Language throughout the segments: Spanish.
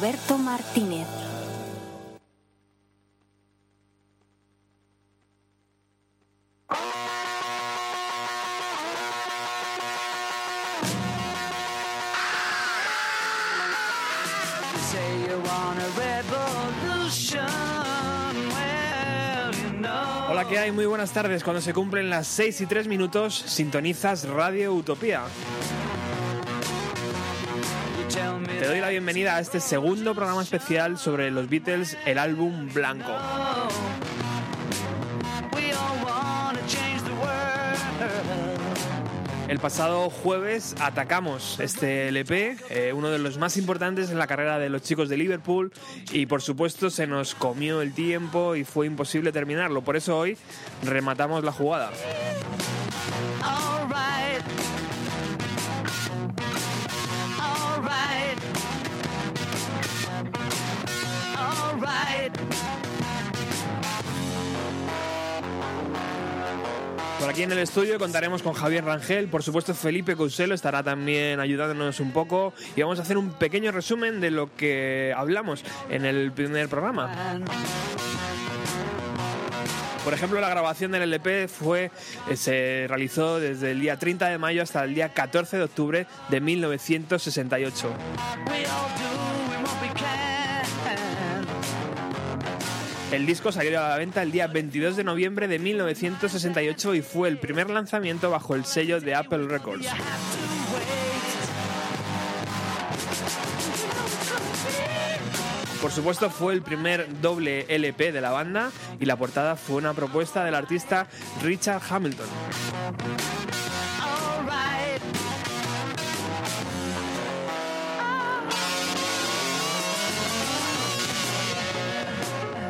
Roberto Martínez. Hola, ¿qué hay? Muy buenas tardes. Cuando se cumplen las 6 y 3 minutos, sintonizas Radio Utopía. Bienvenida a este segundo programa especial sobre los Beatles, el álbum blanco. El pasado jueves atacamos este LP, eh, uno de los más importantes en la carrera de los chicos de Liverpool, y por supuesto se nos comió el tiempo y fue imposible terminarlo. Por eso hoy rematamos la jugada. Aquí en el estudio contaremos con Javier Rangel, por supuesto Felipe Couselo estará también ayudándonos un poco y vamos a hacer un pequeño resumen de lo que hablamos en el primer programa. Por ejemplo, la grabación del LP fue, eh, se realizó desde el día 30 de mayo hasta el día 14 de octubre de 1968. El disco salió a la venta el día 22 de noviembre de 1968 y fue el primer lanzamiento bajo el sello de Apple Records. Por supuesto fue el primer doble LP de la banda y la portada fue una propuesta del artista Richard Hamilton.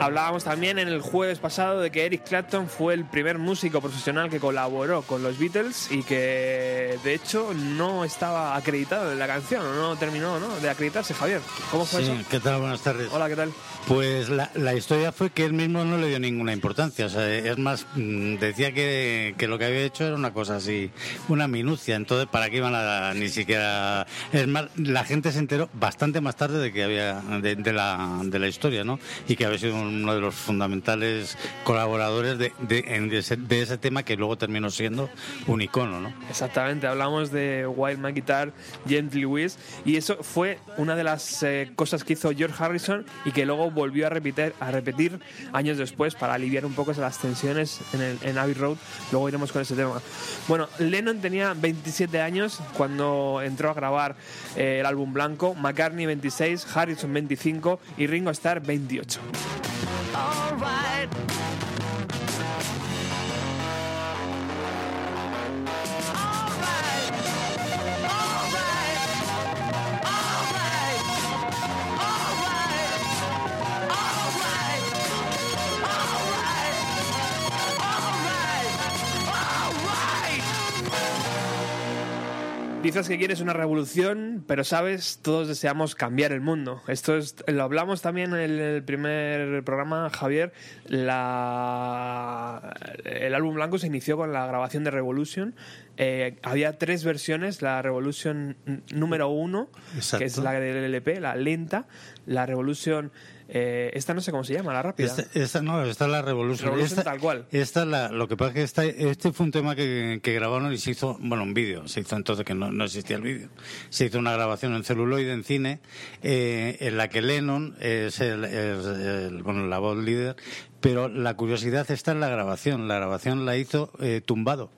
Hablábamos también en el jueves pasado de que Eric Clapton fue el primer músico profesional que colaboró con los Beatles y que de hecho no estaba acreditado en la canción, no terminó ¿no? de acreditarse. Javier, ¿cómo fue Sí, eso? ¿qué tal? Buenas tardes. Hola, ¿qué tal? Pues la, la historia fue que él mismo no le dio ninguna importancia. O sea, es más, mm, decía que, que lo que había hecho era una cosa así, una minucia. Entonces, ¿para qué iban a ni siquiera...? Es más, la gente se enteró bastante más tarde de que había de, de la, de la historia, ¿no? Y que había sido uno de los fundamentales colaboradores de, de, en ese, de ese tema que luego terminó siendo un icono, ¿no? Exactamente, hablamos de Wild My Guitar, Gently Whiz, y eso fue una de las eh, cosas que hizo George Harrison y que luego volvió a repetir, a repetir años después para aliviar un poco las tensiones en, el, en Abbey Road. Luego iremos con ese tema. Bueno, Lennon tenía 27 años cuando entró a grabar eh, el álbum blanco, McCartney 26, Harrison 25 y Ringo Starr 28. alright. Dices que quieres una revolución, pero sabes, todos deseamos cambiar el mundo. Esto es, lo hablamos también en el primer programa, Javier. La, el álbum blanco se inició con la grabación de Revolution eh, había tres versiones, la Revolution número uno, que es la del LP, la lenta, la Revolution, eh, esta no sé cómo se llama, la rápida. Esta, esta no, esta es la Revolution. Revolution esta, tal cual. Esta la, lo que pasa es que esta, este fue un tema que, que grabaron y se hizo, bueno, un vídeo, se hizo entonces que no, no existía el vídeo. Se hizo una grabación en celuloide, en cine, eh, en la que Lennon es, el, es el- bueno, la voz líder, pero la curiosidad está en la grabación. La grabación la hizo eh, tumbado.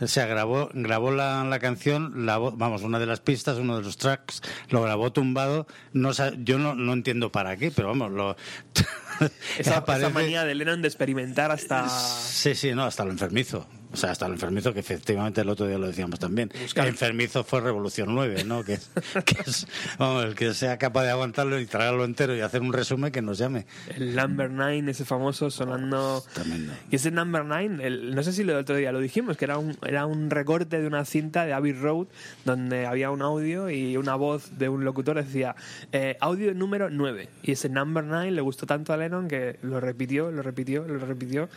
O sea, grabó, grabó la, la canción, la vamos, una de las pistas, uno de los tracks, lo grabó tumbado. No, yo no, no entiendo para qué, pero vamos, lo. Esa, esa aparece- manía de Lennon de experimentar hasta... Sí, sí, no, hasta lo enfermizo. O sea, hasta lo enfermizo, que efectivamente el otro día lo decíamos también. El enfermizo fue Revolución 9, ¿no? Que, es- que es, vamos, el que sea capaz de aguantarlo y tragarlo entero y hacer un resumen que nos llame. El Number 9, ese famoso sonando... Tremendo. Y ese Number 9, el- no sé si el otro día lo dijimos, que era un, era un recorte de una cinta de Abbey Road donde había un audio y una voz de un locutor decía eh, audio número 9. Y ese Number 9 le gustó tanto a Lennon que lo repitió, lo repitió, lo repitió.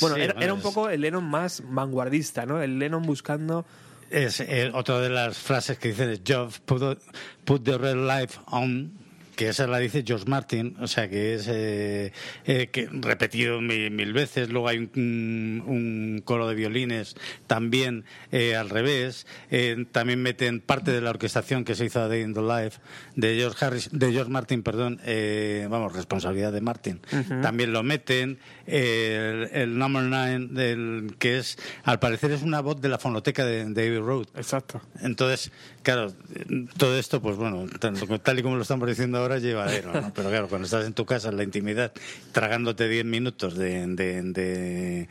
Bueno, Sí, era, bueno, era un poco el Lennon más vanguardista, ¿no? El Lennon buscando... Es eh, otra de las frases que dice Geoff, put, put the red light on, que esa la dice George Martin, o sea que es eh, eh, que repetido mil, mil veces. Luego hay un, un coro de violines también eh, al revés. Eh, también meten parte de la orquestación que se hizo a Day in the Life de George Harris, de George Martin, perdón, eh, vamos, responsabilidad de Martin. También lo meten. El, el Number Nine, del, que es, al parecer es una voz de la fonoteca de David Road. Exacto. Entonces, claro, todo esto, pues bueno, tal, y como lo estamos diciendo ahora, es llevadero, ¿no? Pero claro, cuando estás en tu casa, en la intimidad, tragándote 10 minutos de, de, de,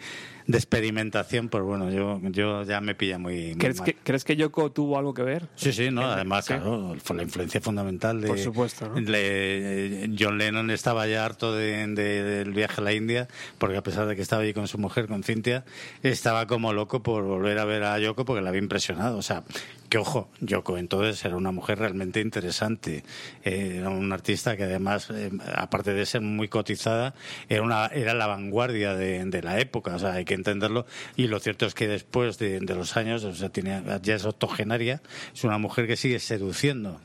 de experimentación, pues bueno, yo, yo ya me pilla muy, muy ¿Crees mal. que, ¿Crees que Yoko tuvo algo que ver? Sí, sí, no, además, Sí. claro, fue la influencia fundamental de... Por supuesto, ¿no? le- John Lennon estaba ya harto de- de- del viaje a la India, porque a pesar de que estaba allí con su mujer, con Cintia, estaba como loco por volver a ver a Yoko porque la había impresionado. O sea, que ojo, Yoko entonces era una mujer realmente interesante. Eh, era un artista que además, eh, aparte de ser muy cotizada, era, una, era la vanguardia de, la época. O sea, hay que entenderlo. Y lo cierto es que después de, de los años, o sea, tiene, ya es octogenaria, es una mujer que sigue seduciendo.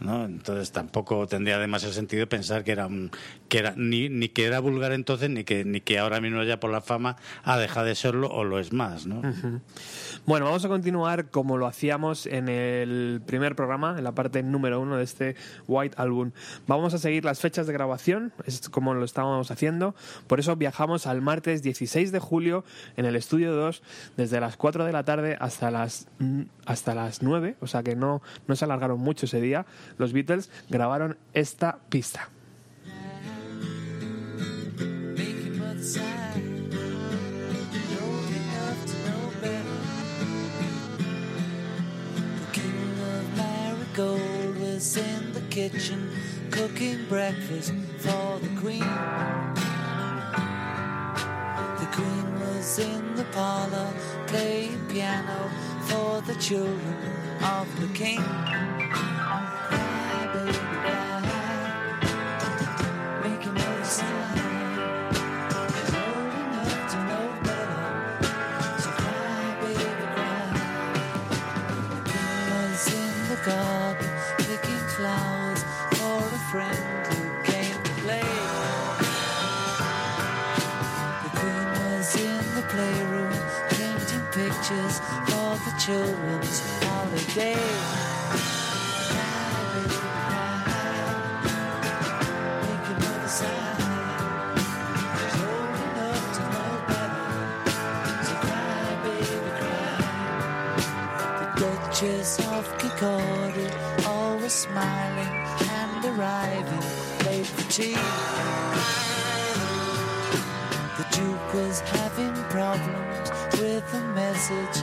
¿no? Entonces tampoco tendría demasiado sentido pensar que era un, que era ni, ni que era vulgar entonces ni que ni que ahora mismo ya por la fama ha dejado de serlo o lo es más, ¿no? Bueno, vamos a continuar como lo hacíamos en el primer programa, en la parte número uno de este White Album. Vamos a seguir las fechas de grabación, es como lo estábamos haciendo. Por eso viajamos al martes 16 de julio en el estudio 2, desde las 4 de la tarde hasta las, mm, hasta las 9, o sea que no, no se alargaron mucho ese día. Los Beatles grabaron esta pista. Kitchen cooking breakfast for the queen. The queen was in the parlor playing piano for the children of the king. Cry. The Duchess of Kincardine, always smiling and arriving late for tea. The Duke was having problems with a message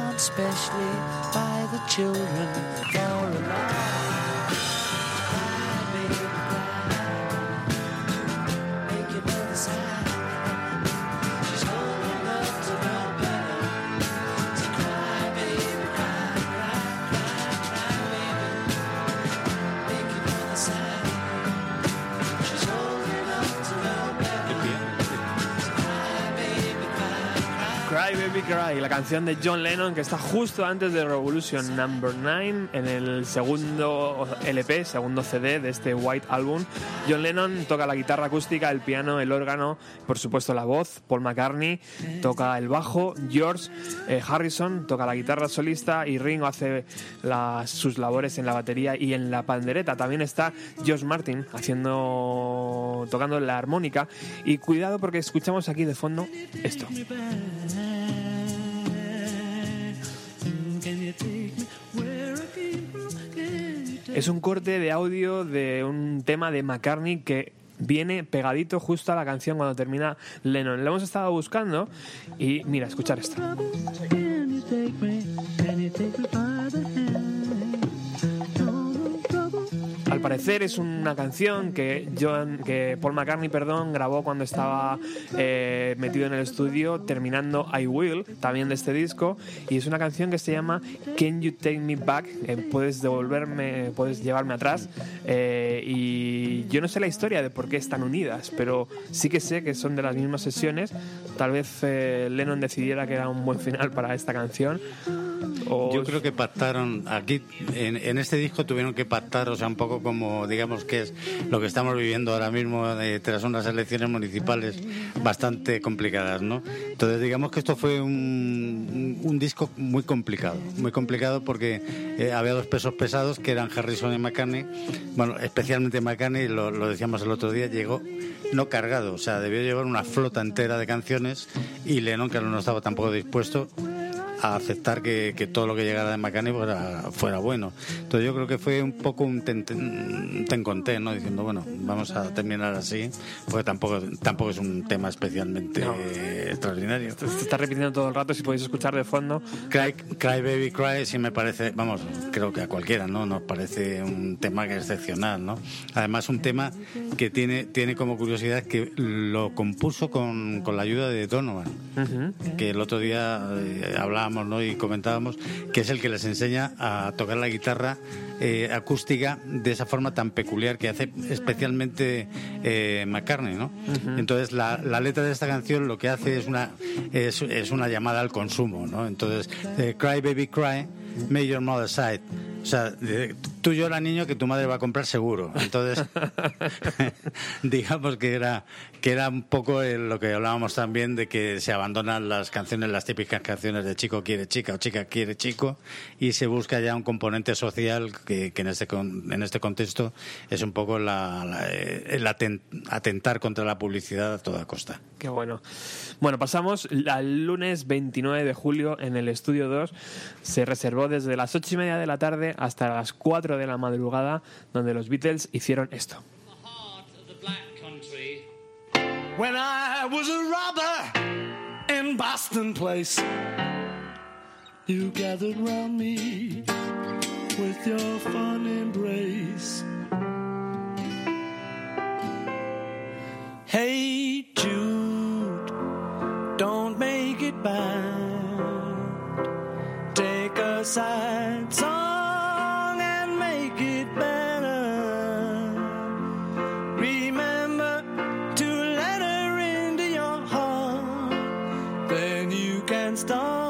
specially by the children for a Cry la canción de John Lennon que está justo antes de Revolution Number 9 en el segundo LP, segundo CD de este White Album. John Lennon toca la guitarra acústica, el piano, el órgano, por supuesto la voz. Paul McCartney toca el bajo. George eh, Harrison toca la guitarra solista y Ringo hace sus labores en la batería y en la pandereta. También está George Martin haciendo tocando la armónica y cuidado porque escuchamos aquí de fondo esto. Es un corte de audio de un tema de McCartney que viene pegadito justo a la canción cuando termina Lennon. Lo hemos estado buscando y mira, escuchar esto. Al parecer es una canción que John, que Paul McCartney, perdón, grabó cuando estaba eh, metido en el estudio terminando I Will, también de este disco, y es una canción que se llama Can You Take Me Back, Eh, puedes devolverme, puedes llevarme atrás, Eh, y yo no sé la historia de por qué están unidas, pero sí que sé que son de las mismas sesiones. Tal vez eh, Lennon decidiera que era un buen final para esta canción. O Yo creo que pactaron, aquí en, en este disco tuvieron que pactar, o sea, un poco como, digamos, que es lo que estamos viviendo ahora mismo eh, tras unas elecciones municipales bastante complicadas, ¿no? Entonces, digamos que esto fue un, un- un disco muy complicado, muy complicado porque eh, había dos pesos pesados que eran Harrison y McCartney, bueno, especialmente McCartney, lo, lo decíamos el otro día, llegó no cargado, o sea, debió llevar una flota entera de canciones y Lennon, que no estaba tampoco dispuesto a aceptar que, que todo lo que llegara de McCartney fuera, fuera bueno. Entonces yo creo que fue un poco un ten, ten, ten con ten, ¿no? Diciendo, bueno, vamos a terminar así, porque tampoco, tampoco es un tema especialmente No. extraordinario. se está repitiendo todo el rato, si podéis escuchar de fondo. Cry, Cry Baby Cry sí me parece, vamos, creo que a cualquiera, ¿no? Nos parece un tema que es excepcional, ¿no? Además un tema que tiene, tiene como curiosidad que lo compuso con, con la ayuda de Donovan, Ujú. que el otro día eh, hablábamos ¿no? y comentábamos, que es el que les enseña a tocar la guitarra eh, acústica de esa forma tan peculiar que hace especialmente eh, McCartney, ¿no? Entonces la, la letra de esta canción lo que hace es una es, es una llamada al consumo, ¿no? Entonces eh, Cry Baby Cry, May Your Mother Side. O sea, tú llora niño que tu madre va a comprar seguro. Entonces, digamos que era que era un poco el- lo que hablábamos también de que se abandonan las canciones, las típicas canciones de chico quiere chica o chica quiere chico y se busca ya un componente social que, que en este con- en este contexto es un poco la, la- eh, el aten- atentar contra la publicidad a toda costa. Qué bueno. Bueno, pasamos al lunes 29 de julio en el estudio 2. Se reservó desde las 8 y media de la tarde hasta las 4 de la madrugada, donde los Beatles hicieron esto. you gathered round me with your fun embrace. Hey Jude, don't make it bad. Take a sad song it better. Remember to let her into your heart. Then you can start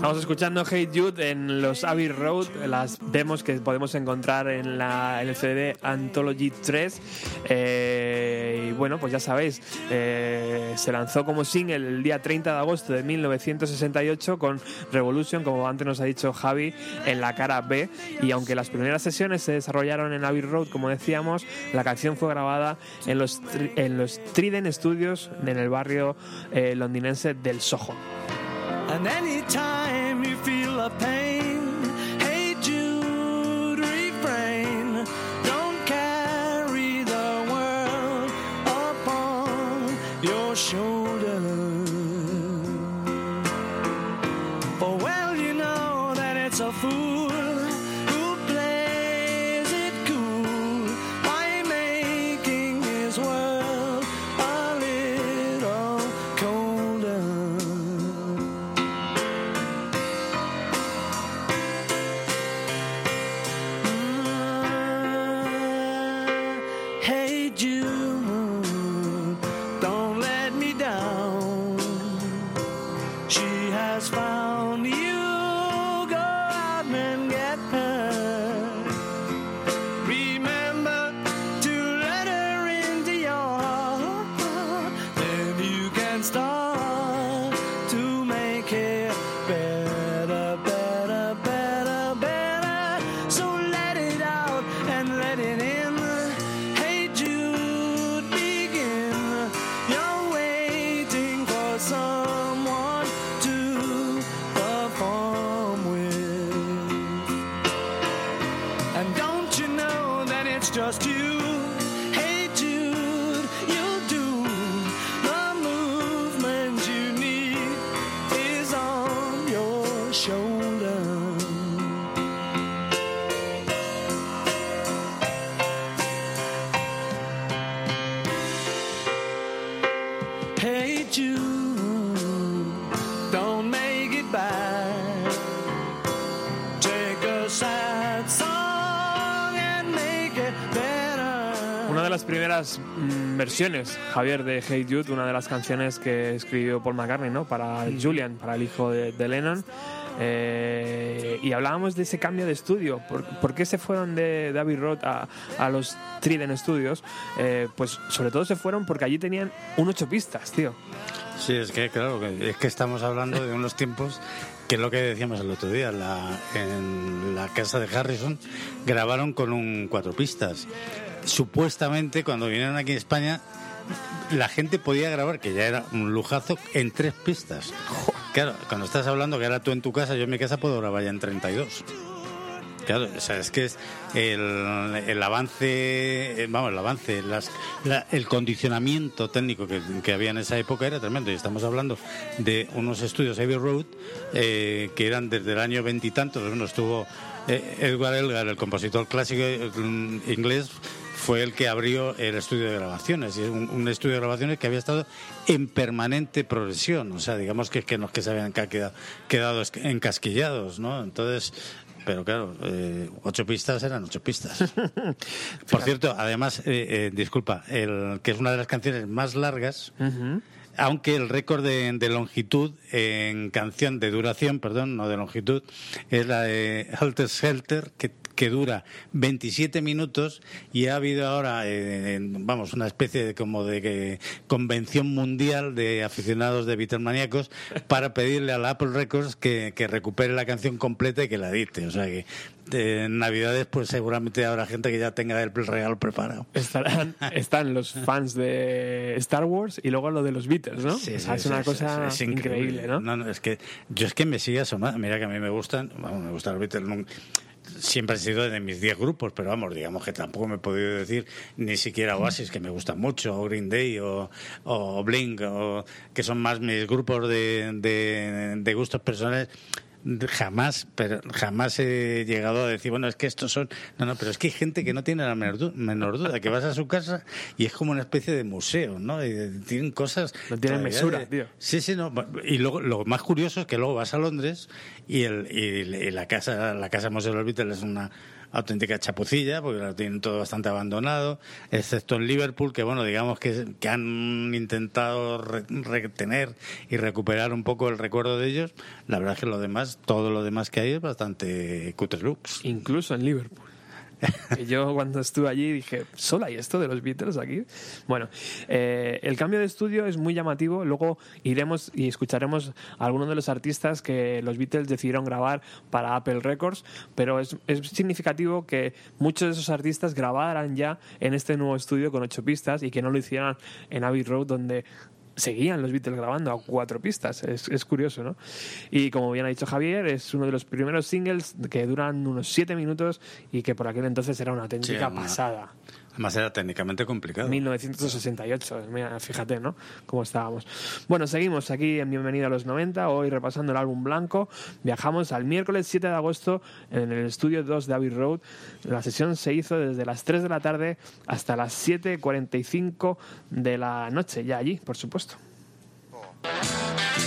Estamos escuchando Hey Jude en los Abbey Road, las demos que podemos encontrar en, la, en el CD Anthology 3. Eh, y bueno, pues ya sabéis, eh, se lanzó como single el día 30 de agosto de 1968 con Revolution, como antes nos ha dicho Javi, en la cara B. Y aunque las primeras sesiones se desarrollaron en Abbey Road, como decíamos, la canción fue grabada en los, en los Trident Studios en el barrio eh, londinense del Soho. And anytime you feel a pain, hey Jude, refrain. Don't carry the world upon your shoulders. You can versiones, Javier, de Hey Jude, una de las canciones que escribió Paul McCartney, ¿no? Para Julian, para el hijo de, de Lennon. Eh, y hablábamos de ese cambio de estudio. ¿Por, por qué se fueron de David Roth a, a los Trident Studios? Eh, pues sobre todo se fueron porque allí tenían un ocho pistas, tío. Sí, es que claro, es que estamos hablando de unos tiempos que es lo que decíamos el otro día, la- en la casa de Harrison grabaron con un cuatro pistas. Supuestamente cuando vinieron aquí a España la gente podía grabar, que ya era un lujazo, en tres pistas. Claro, cuando estás hablando que ahora tú en tu casa, yo en mi casa puedo grabar ya en 32. Claro, o sea, es que es el, el avance, eh, vamos, el avance, las, la- el condicionamiento técnico que, que había en esa época era tremendo. Y estamos hablando de unos estudios Abbey Road eh, que eran desde el año veintitantos. Bueno, estuvo eh, Edward Elgar, el compositor clásico eh, inglés, fue el que abrió el estudio de grabaciones. Y es un, un estudio de grabaciones que había estado en permanente progresión. O sea, digamos que, que no es que se habían quedado, quedado encasquillados, ¿no? Entonces. Pero claro, eh, ocho pistas eran ocho pistas. Por cierto, además, eh, eh, disculpa, el, que es una de las canciones más largas, aunque el récord de, de longitud en canción, de duración, perdón, no de longitud, es la de Helter Skelter, que, que dura 27 minutos y ha habido ahora, eh, en- vamos, una especie de como de que, convención mundial de aficionados de Beatlemaníacos para pedirle a la Apple Records que, que recupere la canción completa y que la edite. O sea que eh, en Navidades, pues seguramente habrá gente que ya tenga el regalo preparado. Estarán, están los fans de Star Wars y luego lo de los Beatles, ¿no? Sí, O sea, sí, es una sí, cosa es increíble, ¿no? No, no, es que yo es que me sigue asomando. Mira que a mí me gustan, vamos, me gustan los Beatles. Siempre han sido de mis 10 grupos, pero vamos, digamos que tampoco me he podido decir ni siquiera Oasis, que me gustan mucho, o Green Day, o, o Blink, o, que son más mis grupos de, de, de gustos personales. Jamás, pero jamás he llegado a decir, bueno, es que estos son. No, no, pero es que hay gente que no tiene la menor du- menor duda, que vas a su casa y es como una especie de museo, ¿no? Y tienen cosas. No tienen mesura, de- tío. Sí, sí, no. Y luego, lo más curioso es que luego vas a Londres y, el, y la casa, la casa Museo de los Beatles es una auténtica chapucilla, porque lo tienen todo bastante abandonado, excepto en Liverpool, que bueno, digamos que, que han intentado re- retener y recuperar un poco el recuerdo de ellos. La verdad es que lo demás, todo lo demás que hay es bastante cutre looks. Incluso en Liverpool. Yo cuando estuve allí dije, ¿solo hay esto de los Beatles aquí? Bueno, eh, el cambio de estudio es muy llamativo. Luego iremos y escucharemos a algunos de los artistas que los Beatles decidieron grabar para Apple Records, pero es, es significativo que muchos de esos artistas grabaran ya en este nuevo estudio con ocho pistas y que no lo hicieran en Abbey Road donde seguían los Beatles grabando a cuatro pistas. Es, es curioso, ¿no? Y como bien ha dicho Javier, es uno de los primeros singles que duran unos siete minutos y que por aquel entonces era una auténtica Sí, una- pasada. Además era técnicamente complicado. 1968, mira, fíjate, ¿no? Cómo estábamos. Bueno, seguimos aquí en Bienvenida a los 90, hoy repasando el álbum blanco. Viajamos al miércoles 7 de agosto en el estudio 2 de Abbey Road. La sesión se hizo desde las 3 de la tarde hasta las 7.45 de la noche, ya allí, por supuesto. not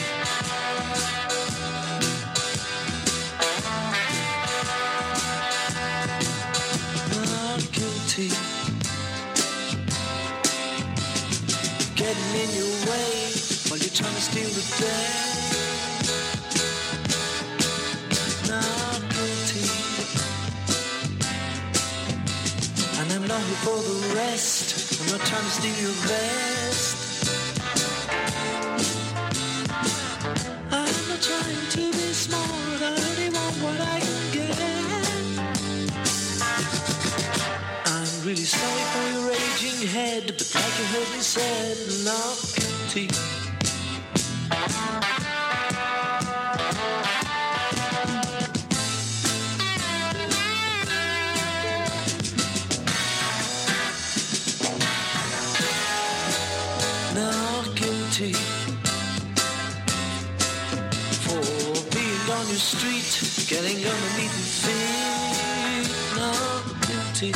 trying to steal the day. Not guilty. And I'm not here for the rest. I'm not trying to steal your best. I'm not trying to be smart. I only want what I can get. I'm really sorry for your raging head, but like you heard me said, not guilty. Getting your feet. Not guilty.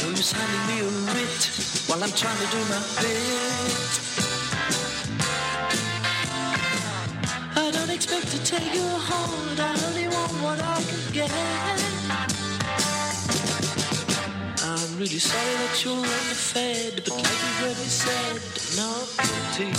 No use handing me a writ while I'm trying to do my bit. I don't expect to take your heart. I only want what I can get. I'm really sorry that you're underfed, but like you heard me said, not guilty.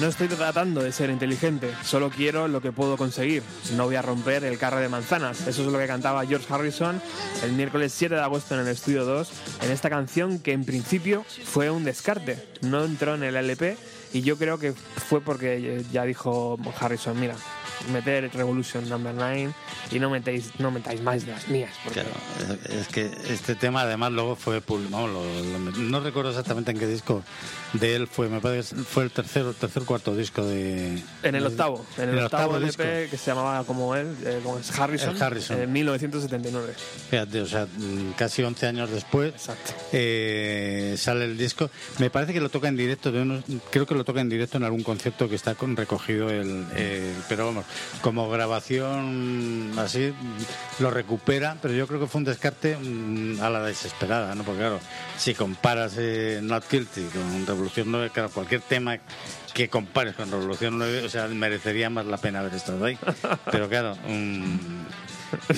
No estoy tratando de ser inteligente, solo quiero lo que puedo conseguir. No voy a romper el carro de manzanas. Eso es lo que cantaba George Harrison el miércoles 7 de agosto en el estudio 2, en esta canción que en principio fue un descarte. No entró en el LP y yo creo que fue porque ya dijo Harrison, mira, meter Revolution Number 9 y no metéis, no metáis más de las mías. porque- Claro, es, que este tema además luego fue vamos, lo- lo- no recuerdo exactamente en qué disco de él fue, me parece que fue el tercero, tercer cuarto disco de En el de- octavo, en el, octavo, disco. LP que se llamaba como él, eh, como es Harrison, Harrison. en 1979. Fíjate, o sea, casi 11 años después eh, sale el disco. Me parece que lo toca en directo, de unos- creo que lo toca en directo en algún concierto que está con recogido el, el- pero vamos, como grabación así lo recupera, pero yo creo que fue un descarte mm, a la desesperada, ¿no? Porque claro, si comparas eh, Not Guilty con Revolución 9, claro, cualquier tema que compares con Revolución 9, o sea, merecería más la pena haber estado ahí. Pero claro, mm,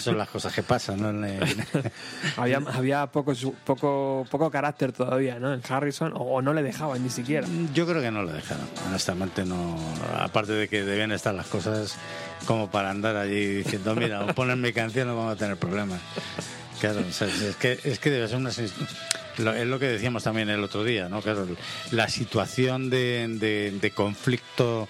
son las cosas que pasan, ¿no? Había, había poco, poco, poco carácter todavía, ¿no? En Harrison, o, o no le dejaban ni siquiera. Yo creo que no lo dejaron, honestamente no. Aparte de que debían estar las cosas como para andar allí diciendo, mira, o ponen mi canción no vamos a tener problemas. Claro, o sea, es que es que debe ser una es lo que decíamos también el otro día, ¿no? Claro, la situación de, de- de conflicto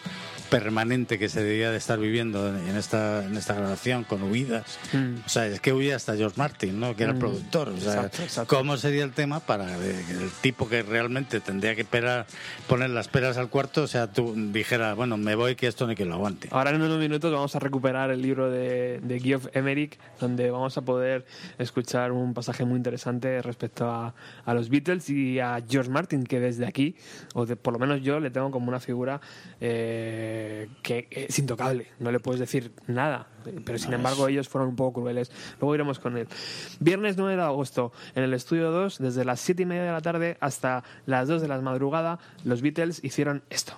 permanente que se debía de estar viviendo en esta en esta grabación con huidas. Mm. O sea, es que huía hasta George Martin, ¿no? Que era el Mm. productor. O sea, Exacto, exacto. ¿cómo sería el tema para que el tipo que realmente tendría que esperar, poner las peras al cuarto, o sea, tú dijera, bueno, me voy que esto ni que lo aguante. Ahora en unos minutos vamos a recuperar el libro de, de Geoff Emerick, donde vamos a poder escuchar un pasaje muy interesante respecto a, a los Beatles y a George Martin, que desde aquí, o de- por lo menos yo, le tengo como una figura eh, que es intocable. No le puedes decir nada, pero sin embargo ellos fueron un poco crueles. Luego iremos con él. Viernes 9 de agosto, en el estudio 2, desde las 7 y media de la tarde hasta las 2 de la madrugada, los Beatles hicieron esto.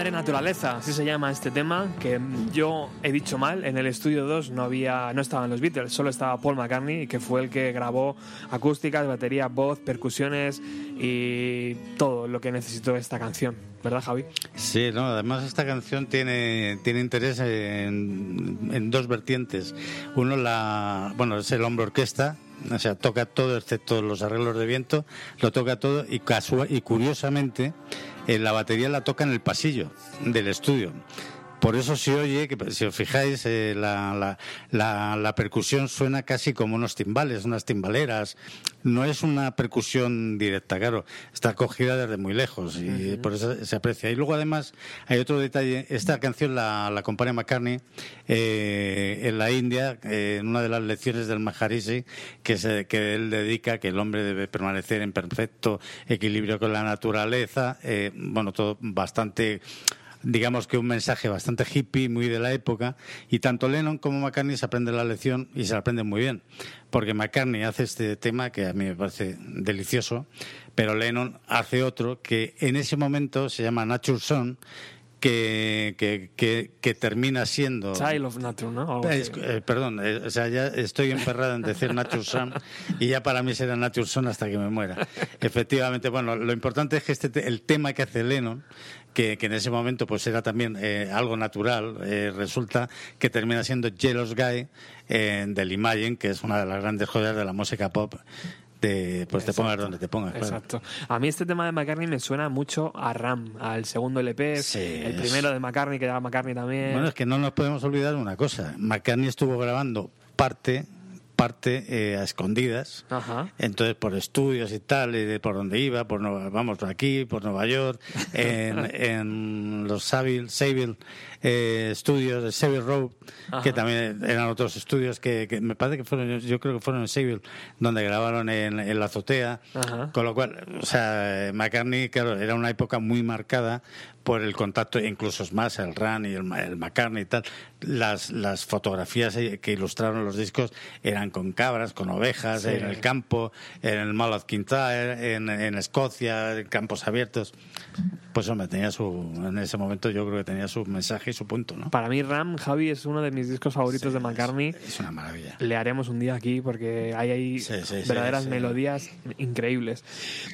Madre naturaleza, así se llama este tema, que yo he dicho mal, en el estudio 2 no había no estaban los Beatles, solo estaba Paul McCartney, que fue el que grabó acústicas, batería, voz, percusiones y todo lo que necesitó esta canción, ¿verdad, Javi? Sí, no, además esta canción tiene, tiene interés en, dos vertientes. Uno, la, bueno, es el hombro orquesta, o sea, toca todo excepto los arreglos de viento, lo toca todo y, casua- y curiosamente la batería la toca en el pasillo del estudio. Por eso se oye, que si os fijáis, eh, la, la, la, la percusión suena casi como unos timbales, unas timbaleras. No es una percusión directa, claro, está cogida desde muy lejos y por eso se aprecia. Y luego además hay otro detalle, esta canción la, la compone McCartney eh, en la India, eh, en una de las lecciones del Maharishi, que, se, que él dedica que el hombre debe permanecer en perfecto equilibrio con la naturaleza, eh, bueno, todo bastante digamos que un mensaje bastante hippie, muy de la época, y tanto Lennon como McCartney se aprenden la lección y se la aprenden muy bien, porque McCartney hace este tema que a mí me parece delicioso, pero Lennon hace otro que en ese momento se llama Nature Song, que, que, que, que termina siendo... Child of Nature, ¿no? Es- eh, perdón, eh, o sea, ya estoy emperrado en decir Nature Son y ya para mí será Nature Son hasta que me muera. Efectivamente, bueno, lo importante es que este te- el tema que hace Lennon, que, que en ese momento pues era también eh, algo natural, eh, resulta que termina siendo Jealous Guy eh, del Imagine, que es una de las grandes joyas de la música pop. De, pues te pongas donde te pongas. claro. Exacto. A mí este tema de McCartney me suena mucho a Ram, al segundo LP, Sí, el es- primero de McCartney, que era McCartney también. Bueno, es que no nos podemos olvidar una cosa. McCartney estuvo grabando parte, parte eh, a escondidas. Ajá. Entonces, por estudios y tal, y de por donde iba, por vamos por aquí, por Nueva York, en, en los Savile, Savile eh, estudios de Savile Road, Ajá. que también eran otros estudios que, que me parece que fueron, yo creo que fueron en Savile, donde grabaron en, en la azotea. Ajá. Con lo cual, o sea, McCartney, claro, era una época muy marcada por el contacto, incluso es más, el Run y el, el McCartney y tal. Las, las fotografías que ilustraron los discos eran con cabras, con ovejas, Sí. en el campo, en el Mall of Kintyre, en, en Escocia, en campos abiertos. Pues hombre, tenía su, en ese momento yo creo que tenía su mensaje y su punto, ¿no? Para mí Ram, Javi, es uno de mis discos favoritos de McCartney. Es una maravilla. Le haremos un día aquí porque hay ahí Sí, verdaderas melodías increíbles.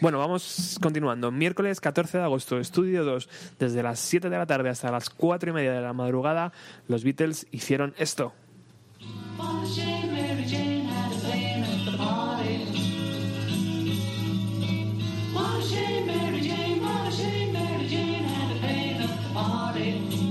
Bueno, vamos continuando. Miércoles 14 de agosto, estudio 2, desde las 7 de la tarde hasta las 4 y media de la madrugada, los Beatles hicieron esto. What a shame Mary Jane had a pain at the party. What a shame Mary Jane, what a shame Mary Jane had a pain at the party.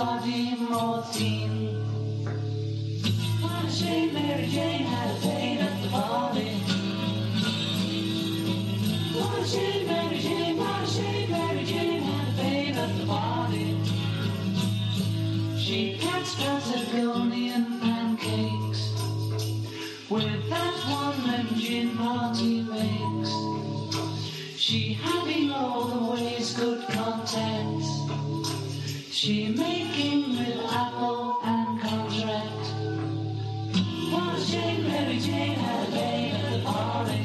Body more. What a shame Mary Jane had a pain at the party. What a shame Mary Jane, what a shame Mary Jane had a pain at the party. She gets Patagonian pancakes with that one them gin party makes. She having all the ways good contacts. She making with apple and contract. What a shame Mary Jane had a pain at the party.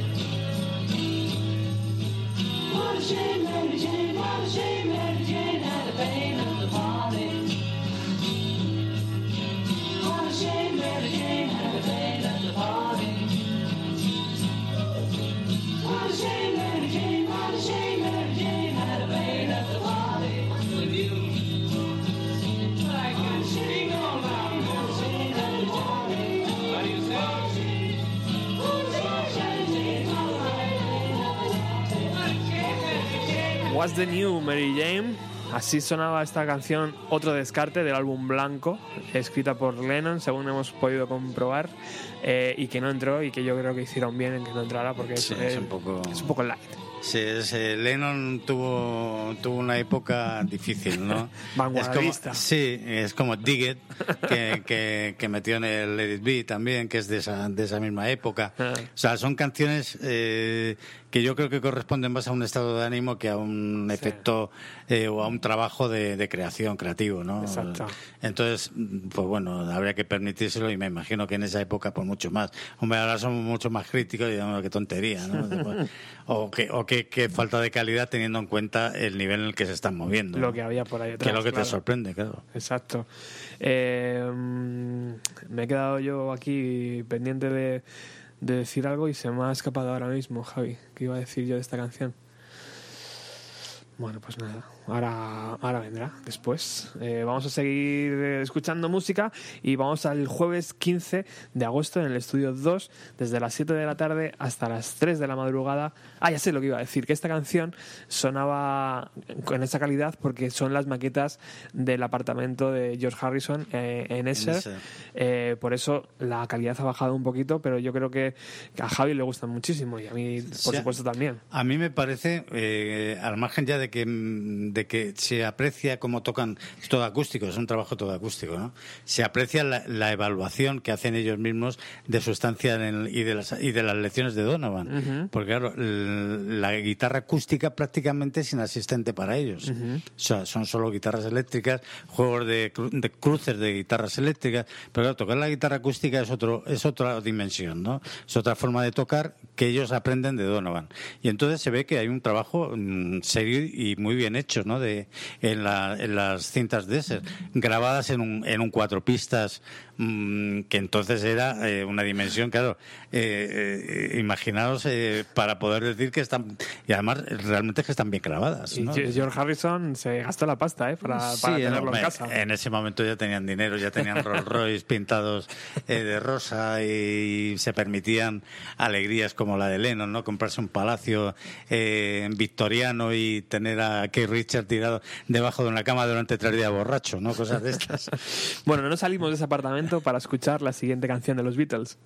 What a shame The New Mary Jane. Así sonaba esta canción, otro descarte del álbum Blanco, escrita por Lennon, según hemos podido comprobar, eh, y que no entró y que yo creo que hicieron bien en que no entrara porque es un poco- es un poco light. Sí, es, eh, Lennon tuvo, tuvo una época difícil, ¿no? Es como, sí, es como Dig It, que, que, que metió en el Let It Be también, que es de esa, de esa misma época. Ah. O sea, son canciones eh, que yo creo que corresponden más a un estado de ánimo que a un efecto eh, o a un trabajo de, de creación creativo, ¿no? Exacto. Entonces, pues bueno, habría que permitírselo y me imagino que en esa época, pues mucho más. Hombre, ahora somos mucho más críticos y digamos, qué tontería, ¿no? o que, o que, que falta de calidad teniendo en cuenta el nivel en el que se están moviendo. Lo que había por ahí Que detrás. es lo que claro. te sorprende, claro. Exacto. Eh, me he quedado yo aquí pendiente de, de decir algo y se me ha escapado ahora mismo, Javi. ¿Qué iba a decir yo de esta canción? Bueno, pues nada, ahora, ahora vendrá después. Eh, vamos a seguir eh, escuchando música y vamos al jueves 15 de agosto en el estudio 2, desde las 7 de la tarde hasta las 3 de la madrugada. Ah, ya sé lo que iba a decir, que esta canción sonaba con esa calidad porque son las maquetas del apartamento de George Harrison eh, en Esser. Eh, por eso la calidad ha bajado un poquito, pero yo creo que a Javi le gustan muchísimo y a mí, por supuesto, también. A mí me parece, eh, al margen ya de que, mm, de que se aprecia cómo tocan, es todo acústico, es un trabajo todo acústico, ¿no? Se aprecia la, la evaluación que hacen ellos mismos de su estancia en el- y, de las, y de las lecciones de Donovan. Porque, claro, la guitarra acústica prácticamente es inasistente para ellos. O sea, son solo guitarras eléctricas, juegos de, cru- de cruces de guitarras eléctricas, pero claro, tocar la guitarra acústica es, otro, es otra dimensión, ¿no? Es otra forma de tocar que ellos aprenden de Donovan. Y entonces se ve que hay un trabajo mm, serio y muy bien hecho, ¿no? De, en, la- en las cintas de ese, grabadas en un, en un cuatro pistas, mm, que entonces era eh, una dimensión, claro, eh, eh, imaginaos eh, para poder decir que están, y además realmente es que están bien grabadas, Y ¿no? George Harrison se gastó la pasta ¿eh? para, para Sí, tenerlo hombre, en casa. en ese momento ya tenían dinero, ya tenían Rolls Royce pintados eh, de rosa y se permitían alegrías como la de Lennon, ¿no? Comprarse un palacio eh, victoriano y tener a Keith Richards tirado debajo de una cama durante tres días borracho, ¿no? Cosas de estas. Bueno, no salimos de ese apartamento para escuchar la siguiente canción de los Beatles.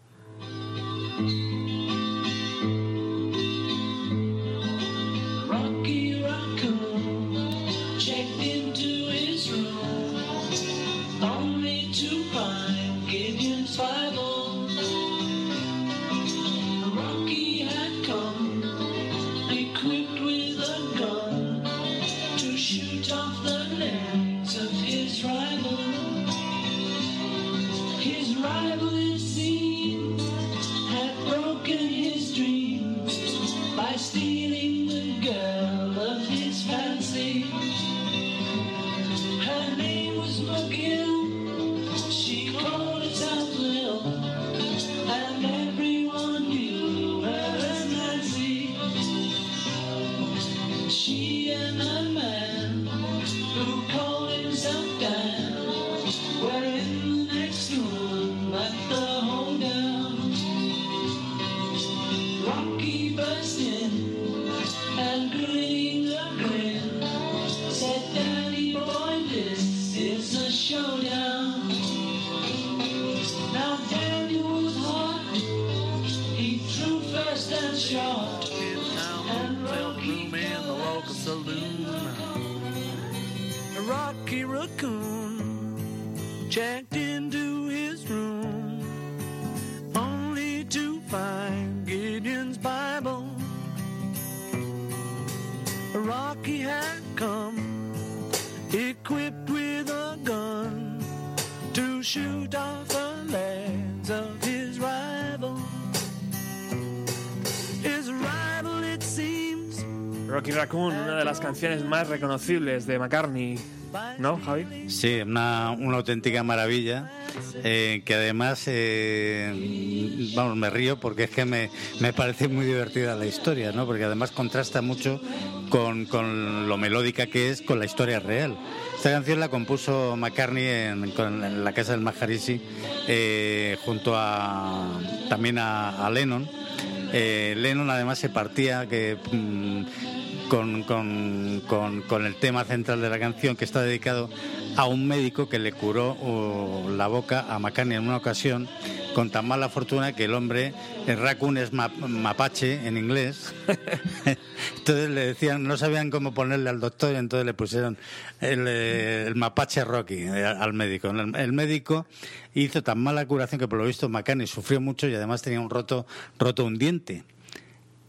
Una de las canciones más reconocibles de McCartney. ¿No, Javi? Sí, una, auténtica maravilla, eh, que además, eh, vamos, me río porque es que me, me parece muy divertida la historia, ¿no? Porque además contrasta mucho con, con lo melódica que es con la historia real. Esta canción la compuso McCartney en, la casa del Maharishi, eh, junto a también a, Lennon. Lennon además se partía que mm, con, con- con- con el tema central de la canción que está dedicado a un médico que le curó uh, la boca a McCartney en una ocasión con tan mala fortuna que el hombre, el raccoon es ma- mapache en inglés, entonces le decían, no sabían cómo ponerle al doctor, entonces le pusieron el, eh, mapache Rocky eh, al médico. El, el médico hizo tan mala curación que por lo visto McCartney sufrió mucho y además tenía un roto, roto un diente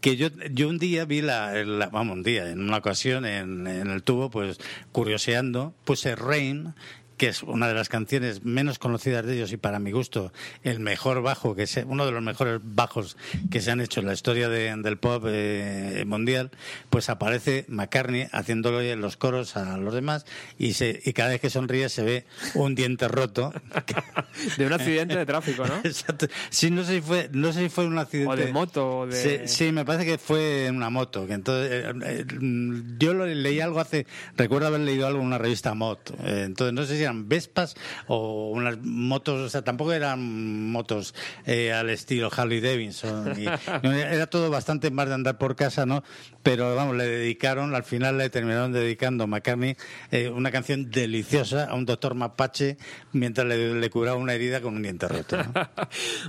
que yo, yo un día vi la, la- vamos, un día, en una ocasión en, en el tubo, pues curioseando, puse Rain, que es una de las canciones menos conocidas de ellos y para mi gusto el mejor bajo, que es uno de los mejores bajos que se han hecho en la historia de- del pop eh, mundial, pues aparece McCartney haciéndole los coros a los demás y, se, y cada vez que sonríe se ve un diente roto. De un accidente de tráfico, ¿no? Exacto. Sí, no sé si fue, no sé si fue un accidente. O de moto, o de... Sí, sí, me parece que fue en una moto. Que entonces, eh, eh, yo lo leí algo hace, recuerdo haber leído algo en una revista Mod. Eh, entonces no sé si eran Vespas o unas motos, o sea, tampoco eran motos eh, al estilo Harley Davidson. y- era todo bastante más de andar por casa, ¿no? Pero vamos, le dedicaron, al final le terminaron dedicando McCartney eh, una canción deliciosa a un doctor mapache mientras le, le curaba una herida con un diente roto. ¿no?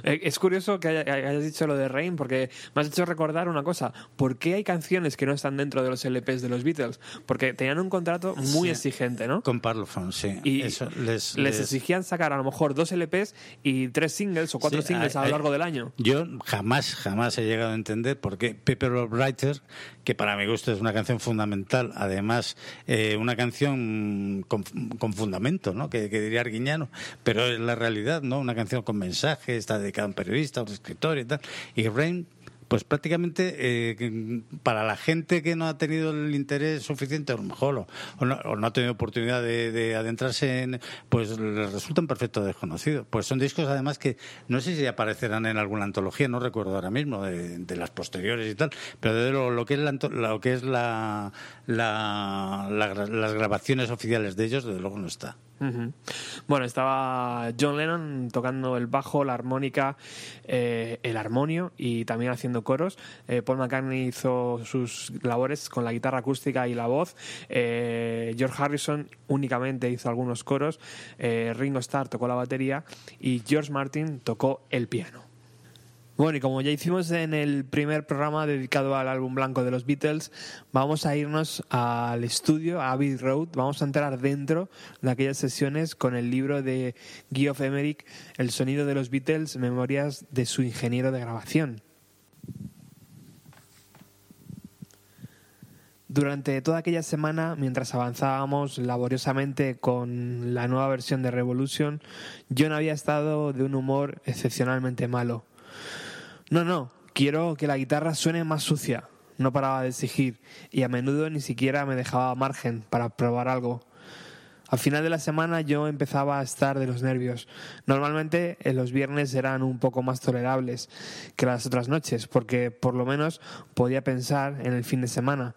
Eh, Es curioso que haya- hayas dicho lo de Rain porque me has hecho recordar una cosa. ¿Por qué hay canciones que no están dentro de los LPs de los Beatles? Porque tenían un contrato muy exigente, ¿no? Con Parlophone, sí. Y Eso les, les les- exigían sacar a lo mejor dos LPs y tres singles o cuatro Sí, singles hay- a lo hay- largo del año. Yo jamás, jamás he llegado a entender por qué Paper of Writer, que para mi gusto es una canción fundamental, además eh, una canción con, con fundamento, ¿no? Que, que diría Arguiñano, pero es la realidad, ¿no? Una canción con mensaje, está dedicada a un periodista, a un escritor y tal. Y Rain, pues prácticamente eh, para la gente que no ha tenido el interés suficiente, a lo mejor, o, no, o no ha tenido oportunidad de, de adentrarse en, pues les resultan perfecto desconocidos. Pues son discos además que no sé si aparecerán en alguna antología, no recuerdo ahora mismo, de, las posteriores y tal, pero de lo, lo que es, la, lo que es la, la- las grabaciones oficiales de ellos, desde luego no está. Bueno, estaba John Lennon tocando el bajo, la armónica, eh, el armonio y también haciendo coros. Eh, Paul McCartney hizo sus labores con la guitarra acústica y la voz. Eh, George Harrison únicamente hizo algunos coros. Ringo Starr tocó la batería y George Martin tocó el piano. Bueno, y como ya hicimos en el primer programa dedicado al álbum blanco de los Beatles, vamos a irnos al estudio, a Abbey Road, vamos a entrar dentro de aquellas sesiones con el libro de Geoff Emerick, El sonido de los Beatles, memorias de su ingeniero de grabación. Durante toda aquella semana, mientras avanzábamos laboriosamente con la nueva versión de Revolution, John había estado de un humor excepcionalmente malo. No, no, quiero que la guitarra suene más sucia. No paraba de exigir y a menudo ni siquiera me dejaba margen para probar algo. Al final de la semana yo empezaba a estar de los nervios. Normalmente eh, los viernes eran un poco más tolerables que las otras noches, porque por lo menos podía pensar en el fin de semana,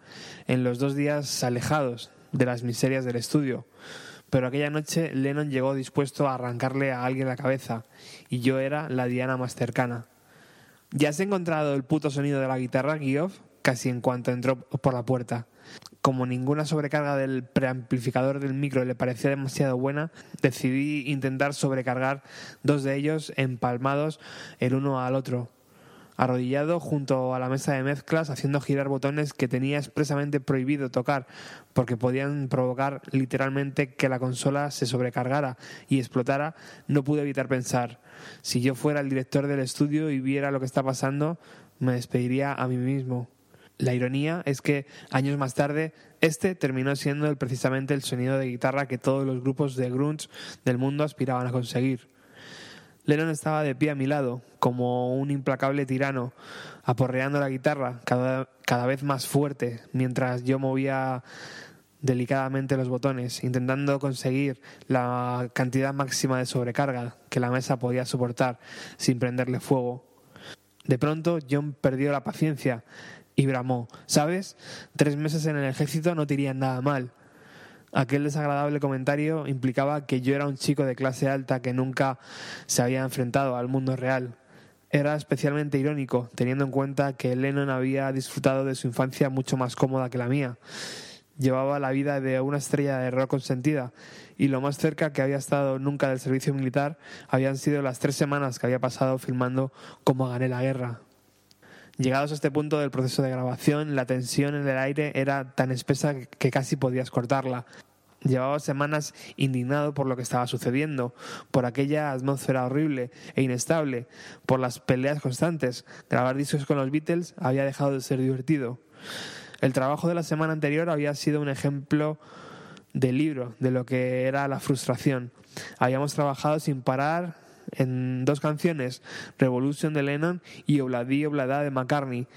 en los dos días alejados de las miserias del estudio. Pero aquella noche Lennon llegó dispuesto a arrancarle a alguien la cabeza, y yo era la diana más cercana. ¿Ya has encontrado el puto sonido de la guitarra, Geoff? Casi en cuanto entró por la puerta. Como ninguna sobrecarga del preamplificador del micro le parecía demasiado buena, decidí intentar sobrecargar dos de ellos empalmados el uno al otro. arrodillado junto a la mesa de mezclas haciendo girar botones que tenía expresamente prohibido tocar porque podían provocar literalmente que la consola se sobrecargara y explotara, no pude evitar pensar, si yo fuera el director del estudio y viera lo que está pasando, me despediría a mí mismo. La ironía es que años más tarde este terminó siendo precisamente el sonido de guitarra que todos los grupos de grunge del mundo aspiraban a conseguir. Lennon estaba de pie a mi lado, como un implacable tirano, aporreando la guitarra cada, cada vez más fuerte, mientras yo movía delicadamente los botones, intentando conseguir la cantidad máxima de sobrecarga que la mesa podía soportar sin prenderle fuego. De pronto John perdió la paciencia y bramó, ¿sabes? Tres meses en el ejército no te nada mal. Aquel desagradable comentario implicaba que yo era un chico de clase alta que nunca se había enfrentado al mundo real. Era especialmente irónico, teniendo en cuenta que Lennon había disfrutado de su infancia mucho más cómoda que la mía. Llevaba la vida de una estrella de rock consentida y lo más cerca que había estado nunca del servicio militar habían sido las tres semanas que había pasado filmando Cómo gané la guerra. Llegados a este punto del proceso de grabación, la tensión en el aire era tan espesa que casi podías cortarla. Llevaba semanas indignado por lo que estaba sucediendo, por aquella atmósfera horrible e inestable, por las peleas constantes. Grabar discos con los Beatles había dejado de ser divertido. El trabajo de la semana anterior había sido un ejemplo del libro, de lo que era la frustración. Habíamos trabajado sin parar en dos canciones, Revolution de Lennon y Obladi Oblada de McCartney,